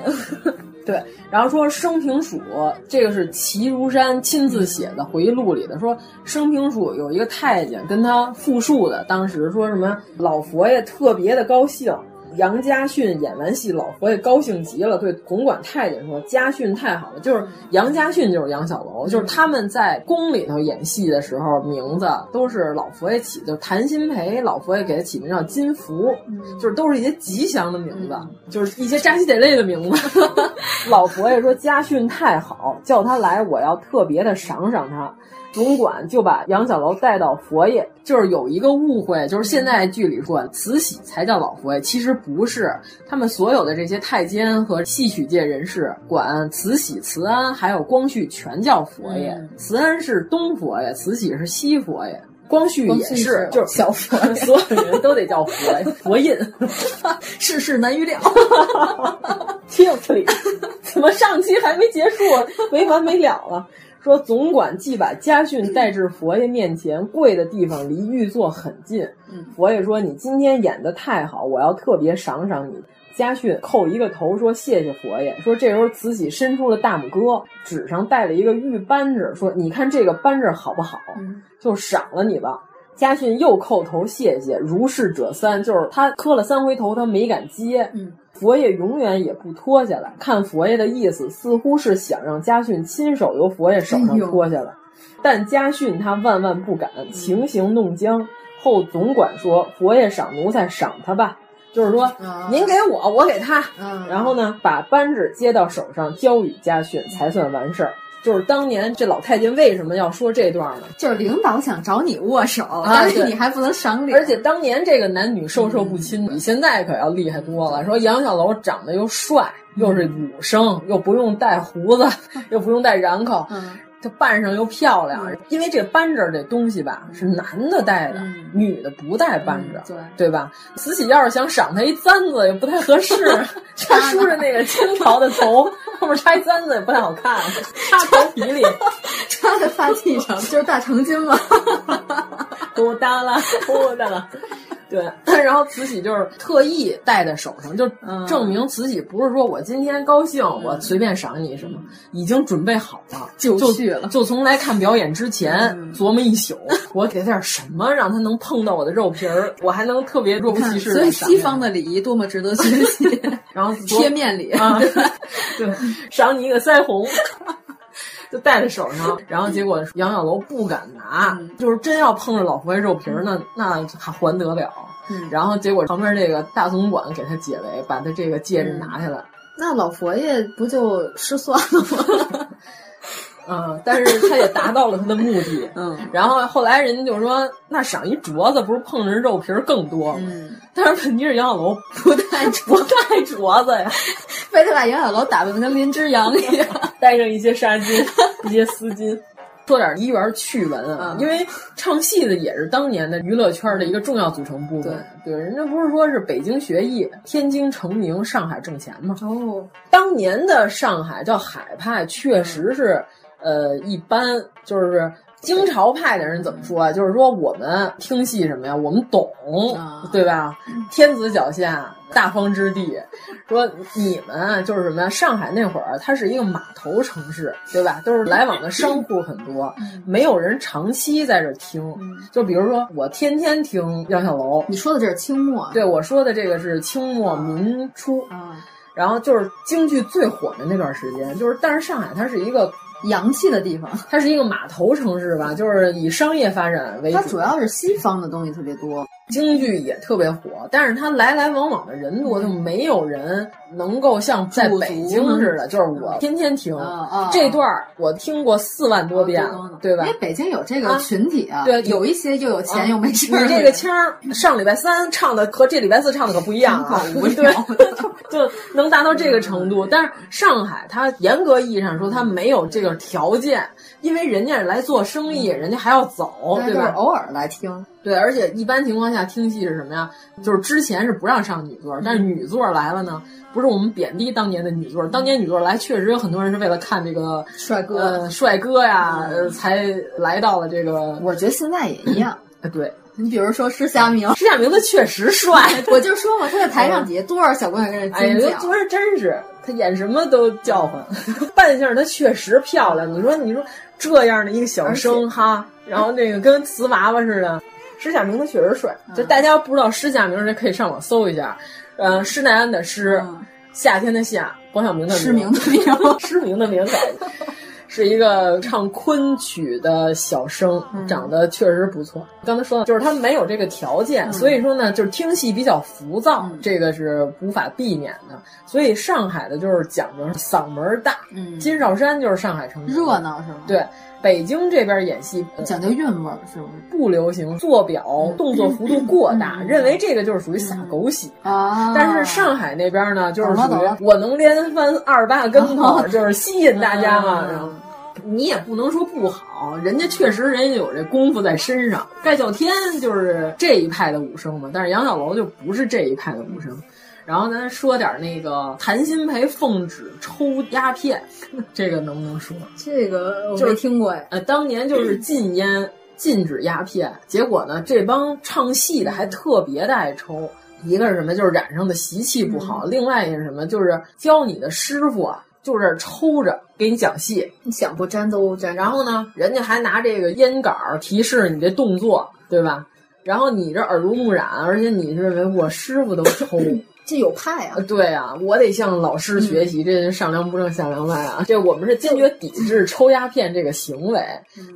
(laughs) 对，然后说生平署，这个是齐如山亲自写的回忆录里的，说生平署有一个太监跟他复述的，当时说什么老佛爷特别的高兴，杨家训演完戏，老佛爷高兴极了，对总管太监说家训太好了，就是杨家训就是杨小楼，就是他们在宫里头演戏的时候，名字都是老佛爷起的，谭鑫培老佛爷给他起名叫金福，就是都是一些吉祥的名字，就是一些扎西得类的名字。(laughs) 老佛爷说家训太好，叫他来，我要特别的赏赏他。总管就把杨小楼带到佛爷，就是有一个误会，就是现在剧里说慈禧才叫老佛爷，其实不是。他们所有的这些太监和戏曲界人士管慈禧、慈安还有光绪全叫佛爷，嗯、慈安是东佛爷，慈禧是西佛爷。光绪也是，就是小佛，所有人都得叫佛，(laughs) 佛印，(laughs) 世事难预料。(laughs) 听里，怎么上期还没结束，没完没了了？说总管既把家训带至佛爷面前，跪的地方离玉座很近。嗯、佛爷说：“你今天演的太好，我要特别赏赏你。”家训叩一个头，说：“谢谢佛爷。”说这时候慈禧伸出了大拇哥，指上带了一个玉扳指，说：“你看这个扳指好不好？嗯、就赏了你吧。”家训又叩头谢谢，如是者三，就是他磕了三回头，他没敢接。嗯佛爷永远也不脱下来，看佛爷的意思，似乎是想让家训亲手由佛爷手上脱下来，但家训他万万不敢，情形弄僵。后总管说：“佛爷赏奴才，赏他吧。”就是说，啊、您给我，我给他。嗯、然后呢，把扳指接到手上，交与家训，才算完事儿。就是当年这老太监为什么要说这段呢？就是领导想找你握手，啊、但是你还不能赏脸。而且当年这个男女授受不亲，比现在可要厉害多了。说杨小楼长得又帅，又是武生，又不用带胡子，又不用带髯口。嗯他扮上又漂亮，因为这扳指这东西吧是男的戴的，嗯、女的不戴扳指，对对吧？慈禧要是想赏他一簪子也不太合适，(laughs) 他梳着那个清朝的头，后面插一簪子也不太好看，插头皮里，(laughs) 插在发髻上就是大长金嘛，多大了，(laughs) 多大了。对，(laughs) 然后慈禧就是特意戴在手上，就证明慈禧不是说我今天高兴，嗯、我随便赏你什么，已经准备好了，就绪了。就从来看表演之前、嗯、琢磨一宿，我给他点什么让他能碰到我的肉皮儿，我还能特别若无其事。所以西方的礼仪多么值得学习。(laughs) 然后贴面礼啊，(laughs) 对，赏你一个腮红。就戴在手上，然后结果杨小楼不敢拿，嗯、就是真要碰着老佛爷肉皮儿，那那还还得了？嗯、然后结果旁边这个大总管给他解围，把他这个戒指拿下来。那老佛爷不就失算了吗？(laughs) 嗯，但是他也达到了他的目的。(laughs) 嗯，然后后来人家就说，那赏一镯子，不是碰着肉皮儿更多？嗯，但是问题是杨小楼不带不戴镯子呀，(laughs) 非得把杨小楼打扮的跟林之阳一样，(laughs) 带上一些纱巾、一些丝巾。说点梨园趣闻啊，因为唱戏的也是当年的娱乐圈的一个重要组成部分。对，人家不是说是北京学艺，天津成名，上海挣钱吗？哦，当年的上海叫海派，确实是呃一般，就是。京朝派的人怎么说啊？就是说我们听戏什么呀？我们懂，对吧？天子脚下，大方之地。说你们就是什么呀？上海那会儿，它是一个码头城市，对吧？都是来往的商户很多，没有人长期在这听。就比如说，我天天听杨小楼。你说的这是清末？对，我说的这个是清末民初。然后就是京剧最火的那段时间，就是但是上海它是一个。洋气的地方，它是一个码头城市吧，就是以商业发展为主。它主要是西方的东西特别多，京剧也特别火，但是它来来往往的人多，就没有人能够像在北京似的，就是我天天听这段我听过四万多遍，对吧？因为北京有这个群体啊，对，有一些又有钱又没事儿。你这个腔上礼拜三唱的和这礼拜四唱的可不一样啊，(laughs) 对，就能达到这个程度。但是上海，它严格意义上说，它没有这个。条件，因为人家来做生意，人家还要走，对吧？偶尔来听，对，而且一般情况下听戏是什么呀？就是之前是不让上女座，但是女座来了呢，不是我们贬低当年的女座，当年女座来确实有很多人是为了看这个帅哥，呃，帅哥呀，才来到了这个。我觉得现在也一样，(laughs) 对。你比如说施夏明，施夏明他确实帅，(laughs) 我就说嘛，他在台上底下多少小姑娘跟着尖叫，昨儿真是他演什么都叫唤，扮相他确实漂亮。你说你说这样的一个小生哈，然后那个跟瓷娃娃似的，施夏明他确实帅。就大家不知道施夏明，人可以上网搜一下，呃，施耐庵的施，夏天的夏，黄晓明的失明的明，(laughs) 失明的明改。是一个唱昆曲的小生，长得确实不错。刚才说的就是他没有这个条件，所以说呢，就是听戏比较浮躁，这个是无法避免的。所以上海的就是讲究嗓门大，金少山就是上海城热闹是吗？对，北京这边演戏讲究韵味儿是不是？不流行做表，动作幅度过大，认为这个就是属于撒狗血啊。但是上海那边呢，就是属于我能连翻二八个跟头，就是吸引大家嘛。然后。你也不能说不好，人家确实人家有这功夫在身上。盖叫天就是这一派的武生嘛，但是杨小楼就不是这一派的武生。然后咱说点那个谭鑫培奉旨抽鸦片，这个能不能说？这个我没听过呀。呃，当年就是禁烟，禁止鸦片，结果呢，这帮唱戏的还特别的爱抽。一个是什么？就是染上的习气不好；另外一个是什么？就是教你的师傅啊。就是抽着给你讲戏，你想不沾都沾。然后呢，人家还拿这个烟杆提示你这动作，对吧？然后你这耳濡目染，而且你认为我师傅都抽，这有派啊？对啊，我得向老师学习，这上梁不正下梁歪啊！这我们是坚决抵制抽鸦片这个行为。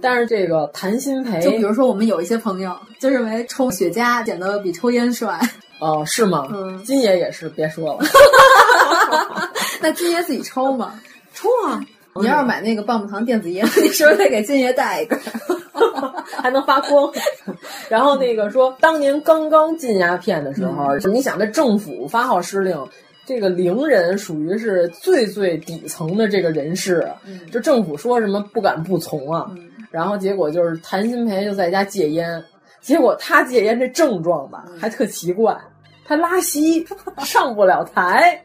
但是这个谭鑫培，就比如说我们有一些朋友就认为抽雪茄显得比抽烟帅。哦，是吗？嗯，金爷也是，别说了。(laughs) 那金爷自己抽吗？抽啊！你要是买那个棒棒糖电子烟，(laughs) 你是不是得给金爷带一个？(laughs) 还能发光。(laughs) 然后那个说，当年刚刚禁鸦片的时候，你想这政府发号施令，这个伶人属于是最最底层的这个人士，就政府说什么不敢不从啊。然后结果就是谭鑫培就在家戒烟，结果他戒烟这症状吧，还特奇怪。他拉稀上不了台，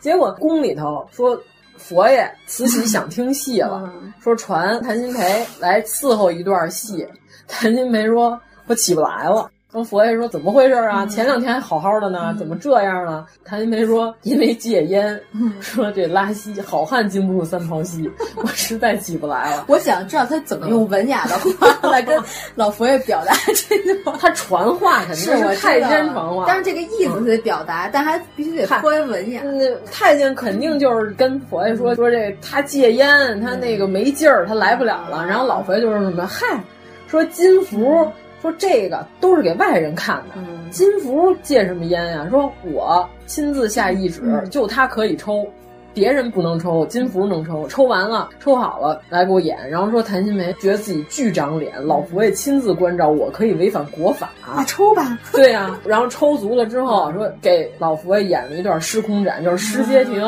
结果宫里头说佛爷慈禧想听戏了，说传谭鑫培来伺候一段戏，谭鑫培说我起不来了。跟佛爷说怎么回事啊？前两天还好好的呢，怎么这样了？谭鑫培说因为戒烟，(laughs) 说这拉稀，好汉经不住三泡稀，(laughs) 我实在起不来了。我想知道他怎么用文雅的话 (laughs) 来跟老佛爷表达这句话。他传话肯定是太监传话，但是这个意思得表达，但还必须得颇为文雅。那太监肯定就是跟佛爷说说这他戒烟，他那个没劲儿，他来不了了。然后老佛爷就是什么嗨，说金福。说这个都是给外人看的，金福戒什么烟呀？说我亲自下懿旨，就他可以抽。别人不能抽，金福能抽。抽完了，抽好了来给我演，然后说谭鑫梅觉得自己巨长脸，老佛爷亲自关照我，可以违反国法。啊，抽吧。对呀、然后抽足了之后，说给老佛爷演了一段失空斩，就是失街亭、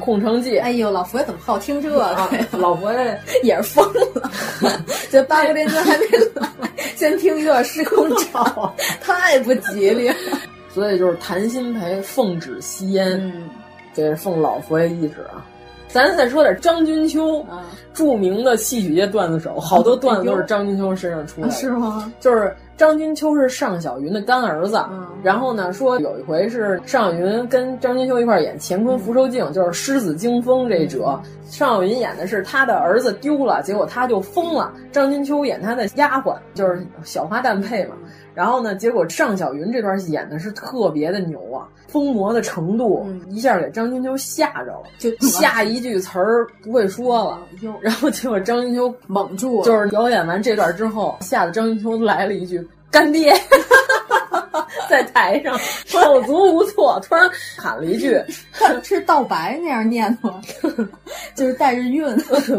空城计。哎呦，老佛爷怎么好听这个？啊，(laughs) 老佛爷也是疯了，(laughs) 这八国联军还没来，先听一段失空斩，(laughs) 太不吉利了。所以就是谭鑫培奉旨吸烟，嗯，这是奉老佛爷懿旨啊。咱再说点张君秋，啊著名的戏曲界段子手，好多段子都是张君秋身上出来的，是吗？就是张君秋是尚小云的干儿子，嗯然后呢说有一回是尚小云跟张君秋一块演《乾坤福寿镜》，就是狮子惊风这一折，尚小云演的是他的儿子丢了，结果他就疯了，张金秋演他的丫鬟，就是小花旦配嘛。然后呢，结果尚小云这段戏演的是特别的牛啊，疯魔的程度、一下给张金秋吓着了，就下一句词儿不会说了，(laughs) 然后结果张金秋蒙住了，就是表演完这段之后，吓得张金秋来了一句“干爹 (laughs) ”，在台上 (laughs) 手足无措，突然喊了一句是道白那样念吗？(laughs) 就是带着韵，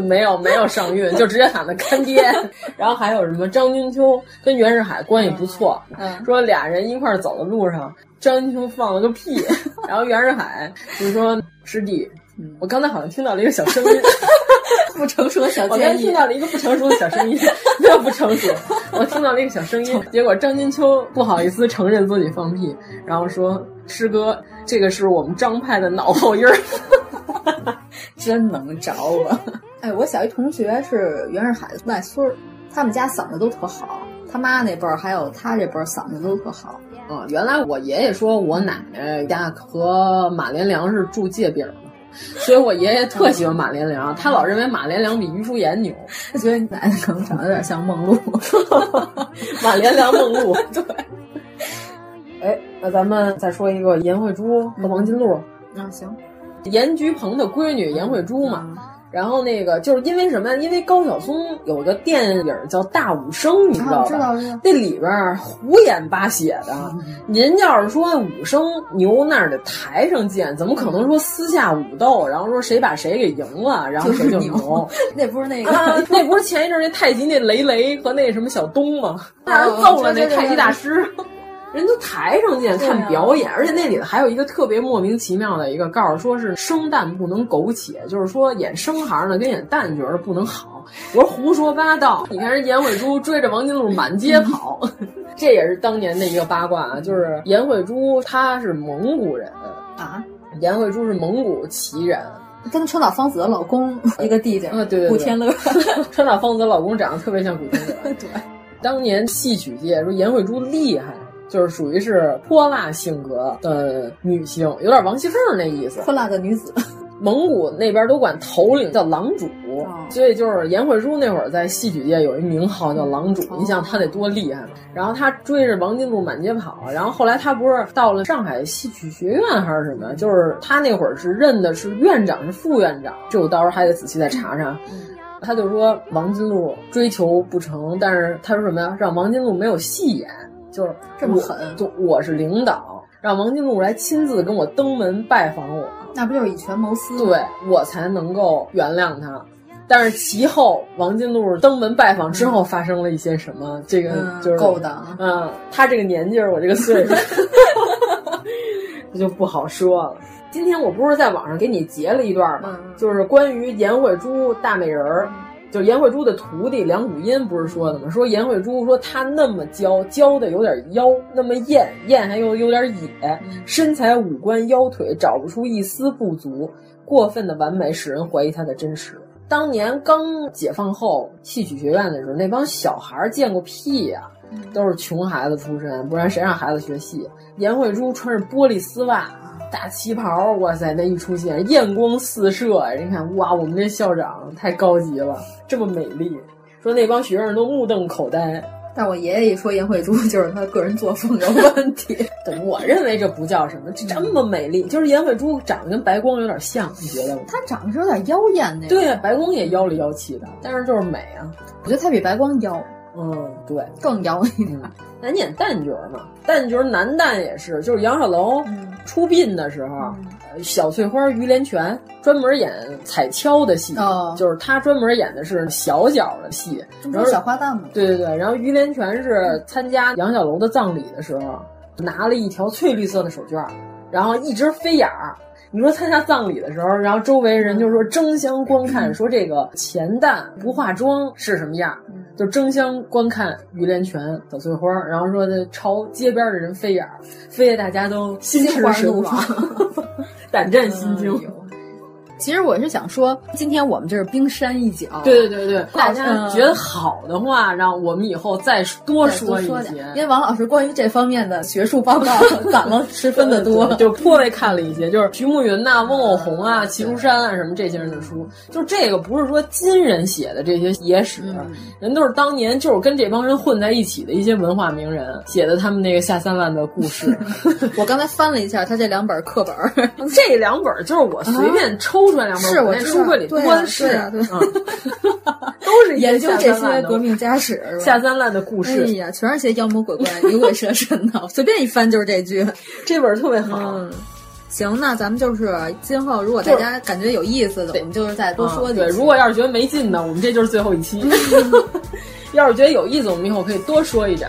没有没有上韵，就直接喊的干爹。然后还有什么张君秋跟袁世海关系不错，嗯说俩人一块儿走的路上，张君秋放了个屁，然后袁世海就说师弟，我刚才好像听到了一个小声音。不成熟的小我刚听。到了一个不成熟的小声音，(laughs) 没有不成熟，我听到了一个小声音。结果张金秋不好意思承认自己放屁，然后说：“师哥，这个是我们张派的脑后音儿。(laughs) 真能找我！哎，我小一同学是袁世海的外孙儿，他们家嗓子都特好，他妈那辈儿还有他这辈儿嗓子都特好。”啊，原来我爷爷说我奶奶家和马连良是住界饼的。所以我爷爷特喜欢马连良，他老认为马连良比于淑妍牛。他觉得你奶奶可能长得有点像梦露，(laughs) 马连良梦露。对。哎，那咱们再说一个颜慧珠和王金璐。啊，行。严菊鹏的闺女颜慧珠嘛。然后那个就是因为什么？因为高晓松有个电影叫《大武生》，你知道吧？啊、知道知道。那里边胡演八写的。您要是说武生牛，那得台上见，怎么可能说私下武斗？然后说谁把谁给赢了，然后谁就牛？(laughs) 那不是那个、啊，(laughs) 那不是前一阵那太极那雷雷和那什么小东吗？(laughs) 让人揍了那太极大师。人都台上见看表演，而且那里头还有一个特别莫名其妙的一个告诉，说是生旦不能苟且，就是说演生行的跟演旦角的不能好。我说胡说八道！你看人颜慧珠追着王金璐满街跑，(laughs) 这也是当年的一个八卦啊。就是颜慧珠她是蒙古人啊，颜慧珠是蒙古旗人，跟川岛芳子的老公一个弟弟啊，对对古天乐，(laughs) 川岛芳子老公长得特别像古天乐。(laughs) 对，当年戏曲界说颜慧珠厉害。就是属于是泼辣性格的女性，有点王熙凤那意思。泼辣的女子，蒙古那边都管头领叫狼主，哦、所以就是颜慧珠那会儿在戏曲界有一名号叫狼主。哦、你想她得多厉害？然后她追着王金露满街跑，然后后来她不是到了上海戏曲学院还是什么？就是她那会儿是认的是院长是副院长，这我到时候还得仔细再查查。嗯他就说王金禄追求不成，但是他说什么呀？让王金禄没有戏演。就是这么狠，就我是领导，让王金璐来亲自跟我登门拜访我，那不就是以权谋私？对我才能够原谅他。但是其后王金璐登门拜访之后，发生了一些什么？这个就是够的。嗯，他这个年纪，我这个岁数，(laughs) 这就不好说了。今天我不是在网上给你截了一段吗？嗯、就是关于颜慧珠大美人儿。就颜慧珠的徒弟梁谷音不是说的吗？说颜慧珠说她那么娇，娇的有点妖，那么艳，艳还又有点野，身材五官腰腿找不出一丝不足，过分的完美使人怀疑她的真实。当年刚解放后戏曲学院的时候，那帮小孩见过屁呀、啊，都是穷孩子出身，不然谁让孩子学戏？颜慧珠穿着玻璃丝袜。大旗袍，哇塞，那一出现艳光四射，你看，哇，我们这校长太高级了，这么美丽。说那帮学生都目瞪口呆。但我爷爷一说颜慧珠，就是他个人作风有问题。(laughs) 对，我认为这不叫什么，这这么美丽，就是颜慧珠长得跟白光有点像，你觉得吗？她长得是有点妖艳那种。对呀、啊，白光也妖里妖气的，但是就是美啊。我觉得她比白光妖。嗯，对，更妖一点。咱演旦角嘛，旦角男旦也是，就是杨小龙出殡的时候，嗯、小翠花于连泉专门演彩敲的戏，哦、就是他专门演的是小角的戏，然后小花旦嘛。对对对，然后于连泉是参加杨小龙的葬礼的时候，拿了一条翠绿色的手绢，然后一直飞眼儿。你说参加葬礼的时候，然后周围人就说争相观看，说这个钱旦不化妆是什么样，就争相观看于连泉、小翠花，然后说的朝街边的人飞眼儿，飞得大家都心花怒放，(laughs) 胆战心惊。其实我是想说，今天我们这是冰山一角，对对对对，大家觉得好的话，让我们以后再多说一些。因为王老师关于这方面的学术报告攒了十分的多，(laughs) 就颇为看了一些，就是徐慕云呐、翁偶红啊、齐如山啊什么这些人的书。就这个不是说今人写的这些野史，人都是当年就是跟这帮人混在一起的一些文化名人写的他们那个下三滥的故事。(laughs) 我刚才翻了一下他这两本课本，(laughs) 这两本就是我随便抽。出来两本，是我在书柜里多的是啊，(laughs) 都是研究这些革命家史、下三滥的故事。哎呀，全是些妖魔鬼怪、牛鬼蛇神的，随便一翻就是这句。(laughs) 这本特别好。嗯，行，那咱们就是今后如果大家感觉有意思的，我们就是再多说几。对，如果要是觉得没劲的，我们这就是最后一期。(laughs) 要是觉得有意思，我们以后可以多说一点。